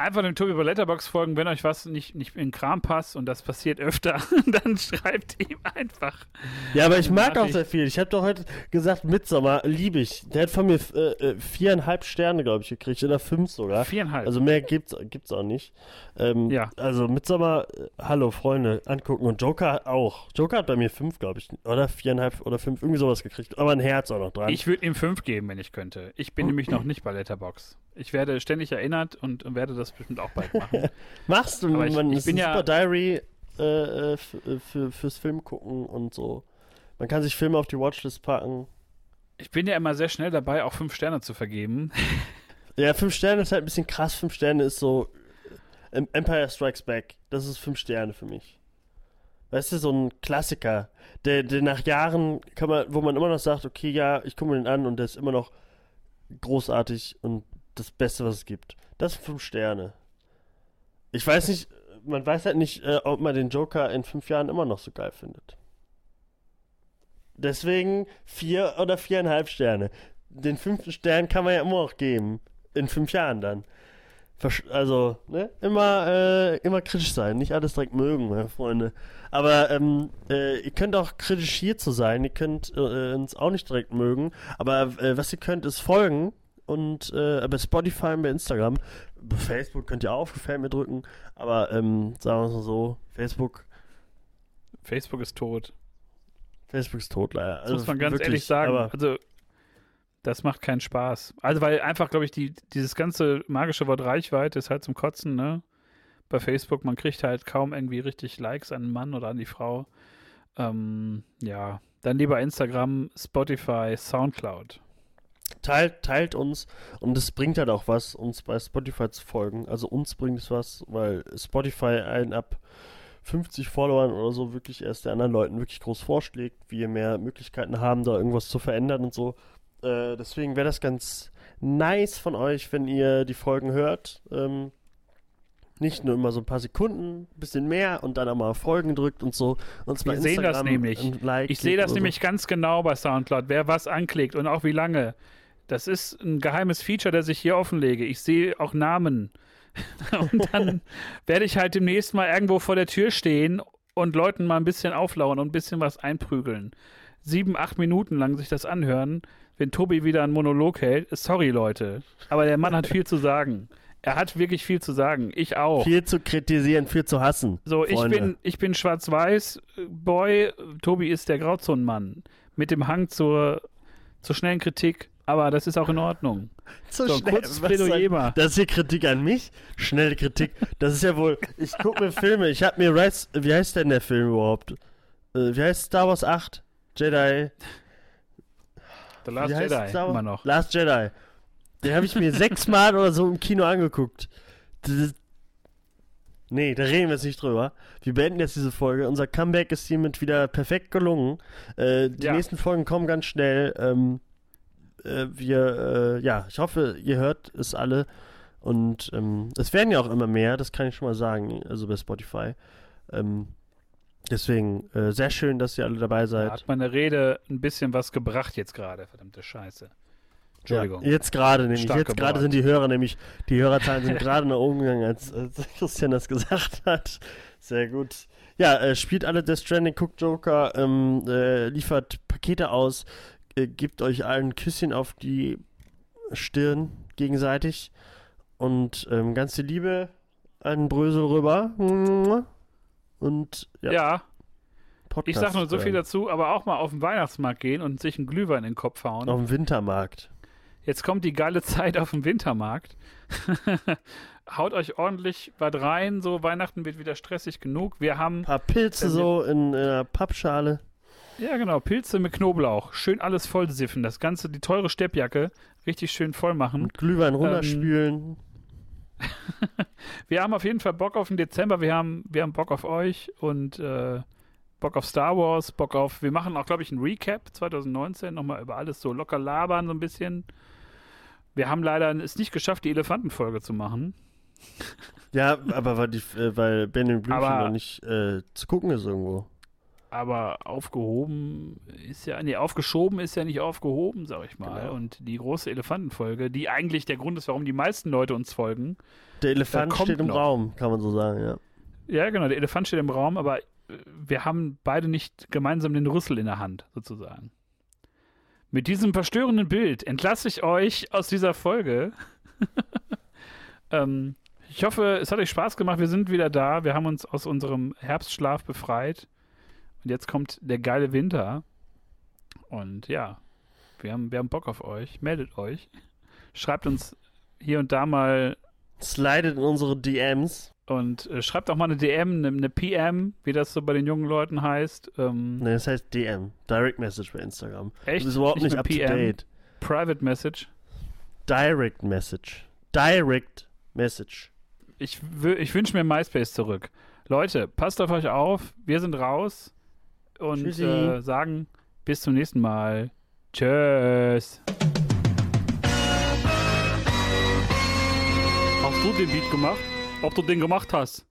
S1: Einfach dem Tobi bei Letterbox folgen, wenn euch was nicht, nicht in den Kram passt und das passiert öfter, dann schreibt ihm einfach.
S2: Ja, aber ich mag auch sehr viel. Ich habe doch heute gesagt, Midsommer liebe ich. Der hat von mir äh, äh, viereinhalb Sterne, glaube ich, gekriegt. Oder fünf sogar.
S1: Viereinhalb.
S2: Also mehr gibt's, gibt's auch nicht. Ähm,
S1: Ja.
S2: Also Midsommer, äh, hallo Freunde, angucken. Und Joker auch. Joker hat bei mir fünf, glaube ich. Oder viereinhalb oder fünf, irgendwie sowas gekriegt. Aber ein Herz auch noch dran.
S1: ich würde ihm fünf geben, wenn ich könnte. Ich bin nämlich noch nicht bei Letterbox. Ich werde ständig erinnert und, und werde das bestimmt auch bald machen.
S2: Machst du,
S1: ich-
S2: man
S1: ich bin ja-
S2: super Diary äh, äh, äh, für, fürs Film gucken und so. Man kann sich Filme auf die Watchlist packen.
S1: Ich bin ja immer sehr schnell dabei, auch fünf Sterne zu vergeben.
S2: Ja, fünf Sterne ist halt ein bisschen krass. Fünf Sterne ist so Empire Strikes Back. Das ist fünf Sterne für mich. Weißt du, so ein Klassiker, der, der nach Jahren kann man, wo man immer noch sagt, okay, ja, ich gucke mir den an und der ist immer noch großartig und das Beste, was es gibt. Das sind fünf Sterne. Ich weiß nicht, man weiß halt nicht, äh, ob man den Joker in fünf Jahren immer noch so geil findet. Deswegen vier oder viereinhalb Sterne. Den fünften Stern kann man ja immer noch geben. In fünf Jahren dann. Also, ne? Immer, äh, immer kritisch sein. Nicht alles direkt mögen, meine Freunde. Aber ähm, äh, ihr könnt auch kritisch hierzu sein. Ihr könnt äh, uns auch nicht direkt mögen. Aber äh, was ihr könnt, ist folgen. Und äh, bei Spotify und bei Instagram. Bei Facebook könnt ihr auch Gefällt mir drücken. Aber ähm, sagen wir es mal so: Facebook,
S1: Facebook ist tot.
S2: Facebook ist tot leider.
S1: Das muss man ganz
S2: wirklich,
S1: ehrlich sagen.
S2: Aber
S1: Also, das macht keinen Spaß. Also, weil einfach, glaube ich, die, dieses ganze magische Wort Reichweite ist halt zum Kotzen, ne? Bei Facebook, man kriegt halt kaum irgendwie richtig Likes an den Mann oder an die Frau. Ähm, ja, dann lieber Instagram, Spotify, Soundcloud.
S2: Teilt, teilt uns und es bringt halt auch was, uns bei Spotify zu folgen. Also uns bringt es was, weil Spotify einen ab 50 Followern oder so wirklich erst der anderen Leuten wirklich groß vorschlägt, wir mehr Möglichkeiten haben, da irgendwas zu verändern und so. Äh, deswegen wäre das ganz nice von euch, wenn ihr die Folgen hört. Ähm, nicht nur immer so ein paar Sekunden, ein bisschen mehr und dann auch mal Folgen drückt und so. Uns
S1: Wir sehen das nämlich.
S2: Like
S1: Ich sehe das nämlich ganz genau bei Soundcloud, wer was anklickt und auch wie lange. Das ist ein geheimes Feature, das ich hier offenlege. Ich sehe auch Namen. und dann werde ich halt demnächst mal irgendwo vor der Tür stehen und Leuten mal ein bisschen auflauern und ein bisschen was einprügeln. Sieben, acht Minuten lang sich das anhören, wenn Tobi wieder einen Monolog hält. Sorry, Leute. Aber der Mann hat viel zu sagen. Er hat wirklich viel zu sagen. Ich auch.
S2: Viel zu kritisieren, viel zu hassen.
S1: So, ich
S2: Freunde.
S1: bin, ich bin Schwarz-Weiß-Boy, Tobi ist der Grauzonenmann. Mit dem Hang zur, zur schnellen Kritik. Aber das ist auch in Ordnung.
S2: So,
S1: So,
S2: schnell. Was
S1: Plädoyer mal.
S2: Das ist hier Kritik an mich? Schnelle Kritik. Das ist ja wohl. Ich gucke mir Filme. Ich habe mir Rise. Wie heißt denn der Film überhaupt? Äh, wie heißt Star Wars 8? Jedi.
S1: The Last Jedi,
S2: Star
S1: immer noch.
S2: Last Jedi. Den habe ich mir sechsmal oder so im Kino angeguckt. Das ist- Nee, da reden wir jetzt nicht drüber. Wir beenden jetzt diese Folge. Unser Comeback ist hiermit wieder perfekt gelungen. Äh, die
S1: Ja.
S2: nächsten Folgen kommen ganz schnell. Ähm, äh, wir, äh, ja, ich hoffe, ihr hört es alle. Und ähm, es werden ja auch immer mehr, das kann ich schon mal sagen, also bei Spotify. Ähm, deswegen äh, sehr schön, dass ihr alle dabei
S1: Da
S2: seid.
S1: hat meine Rede ein bisschen was gebracht jetzt gerade, verdammte Scheiße. Entschuldigung.
S2: Ja, jetzt gerade nämlich.
S1: Stark
S2: jetzt gerade sind die Hörer nämlich, die Hörerzahlen sind gerade nach oben gegangen, als, als Christian das gesagt hat. Sehr gut. Ja, äh, spielt alle Death Stranding, guckt Joker, ähm, äh, liefert Pakete aus, äh, gebt euch allen Küsschen auf die Stirn gegenseitig und ähm, ganz viel Liebe an Brösel rüber. Und ja,
S1: Ja,
S2: Podcast.
S1: ich sag nur so viel dazu, aber auch mal auf den Weihnachtsmarkt gehen und sich einen Glühwein in den Kopf hauen.
S2: Auf dem Wintermarkt.
S1: Jetzt kommt die geile Zeit auf dem Wintermarkt. Haut euch ordentlich was rein, so Weihnachten wird wieder stressig genug. Wir haben
S2: Ein paar Pilze
S1: wir-
S2: so in, in einer Pappschale.
S1: Ja, genau. Pilze mit Knoblauch. Schön alles vollsiffen. Das Ganze, die teure Steppjacke, richtig schön voll machen.
S2: Und Glühwein runterspülen.
S1: Wir haben auf jeden Fall Bock auf den Dezember. Wir haben, wir haben Bock auf euch und äh, Bock auf Star Wars. Bock auf. Wir machen auch, glaube ich, ein Recap 2019. Nochmal über alles so locker labern, so ein bisschen. Wir haben leider es nicht geschafft, die Elefantenfolge zu machen.
S2: Ja, aber weil, die, äh, weil Benjamin Blümchen
S1: Aber-
S2: noch nicht äh, zu gucken ist irgendwo.
S1: Aber aufgehoben ist ja, nee, aufgeschoben ist ja nicht aufgehoben, sag ich mal.
S2: Genau.
S1: Und die große Elefantenfolge, die eigentlich der Grund ist, warum die meisten Leute uns folgen.
S2: Der Elefant steht im
S1: noch.
S2: Raum, kann man so sagen, ja.
S1: Ja, genau, der Elefant steht im Raum, aber äh, wir haben beide nicht gemeinsam den Rüssel in der Hand, sozusagen. Mit diesem verstörenden Bild entlasse ich euch aus dieser Folge. ähm, ich hoffe, es hat euch Spaß gemacht. Wir sind wieder da. Wir haben uns aus unserem Herbstschlaf befreit. Und jetzt kommt der geile Winter. Und ja, wir haben, wir haben Bock auf euch. Meldet euch. Schreibt uns hier und da mal
S2: Slidet in unsere DMs.
S1: und äh, schreibt auch mal eine DM, eine, eine PM, wie das so bei den jungen Leuten heißt. Ähm,
S2: Ne, das heißt DM. Direct Message bei Instagram.
S1: echt?
S2: Das ist überhaupt nicht
S1: mehr
S2: up to
S1: PM,
S2: date.
S1: Private Message.
S2: Direct Message. Direct Message.
S1: Ich, ich wünsche mir MySpace zurück. Leute, passt auf euch auf. Wir sind raus und äh, sagen bis zum nächsten Mal. Tschüss. Hast du den Beat gemacht? Ob du den gemacht hast?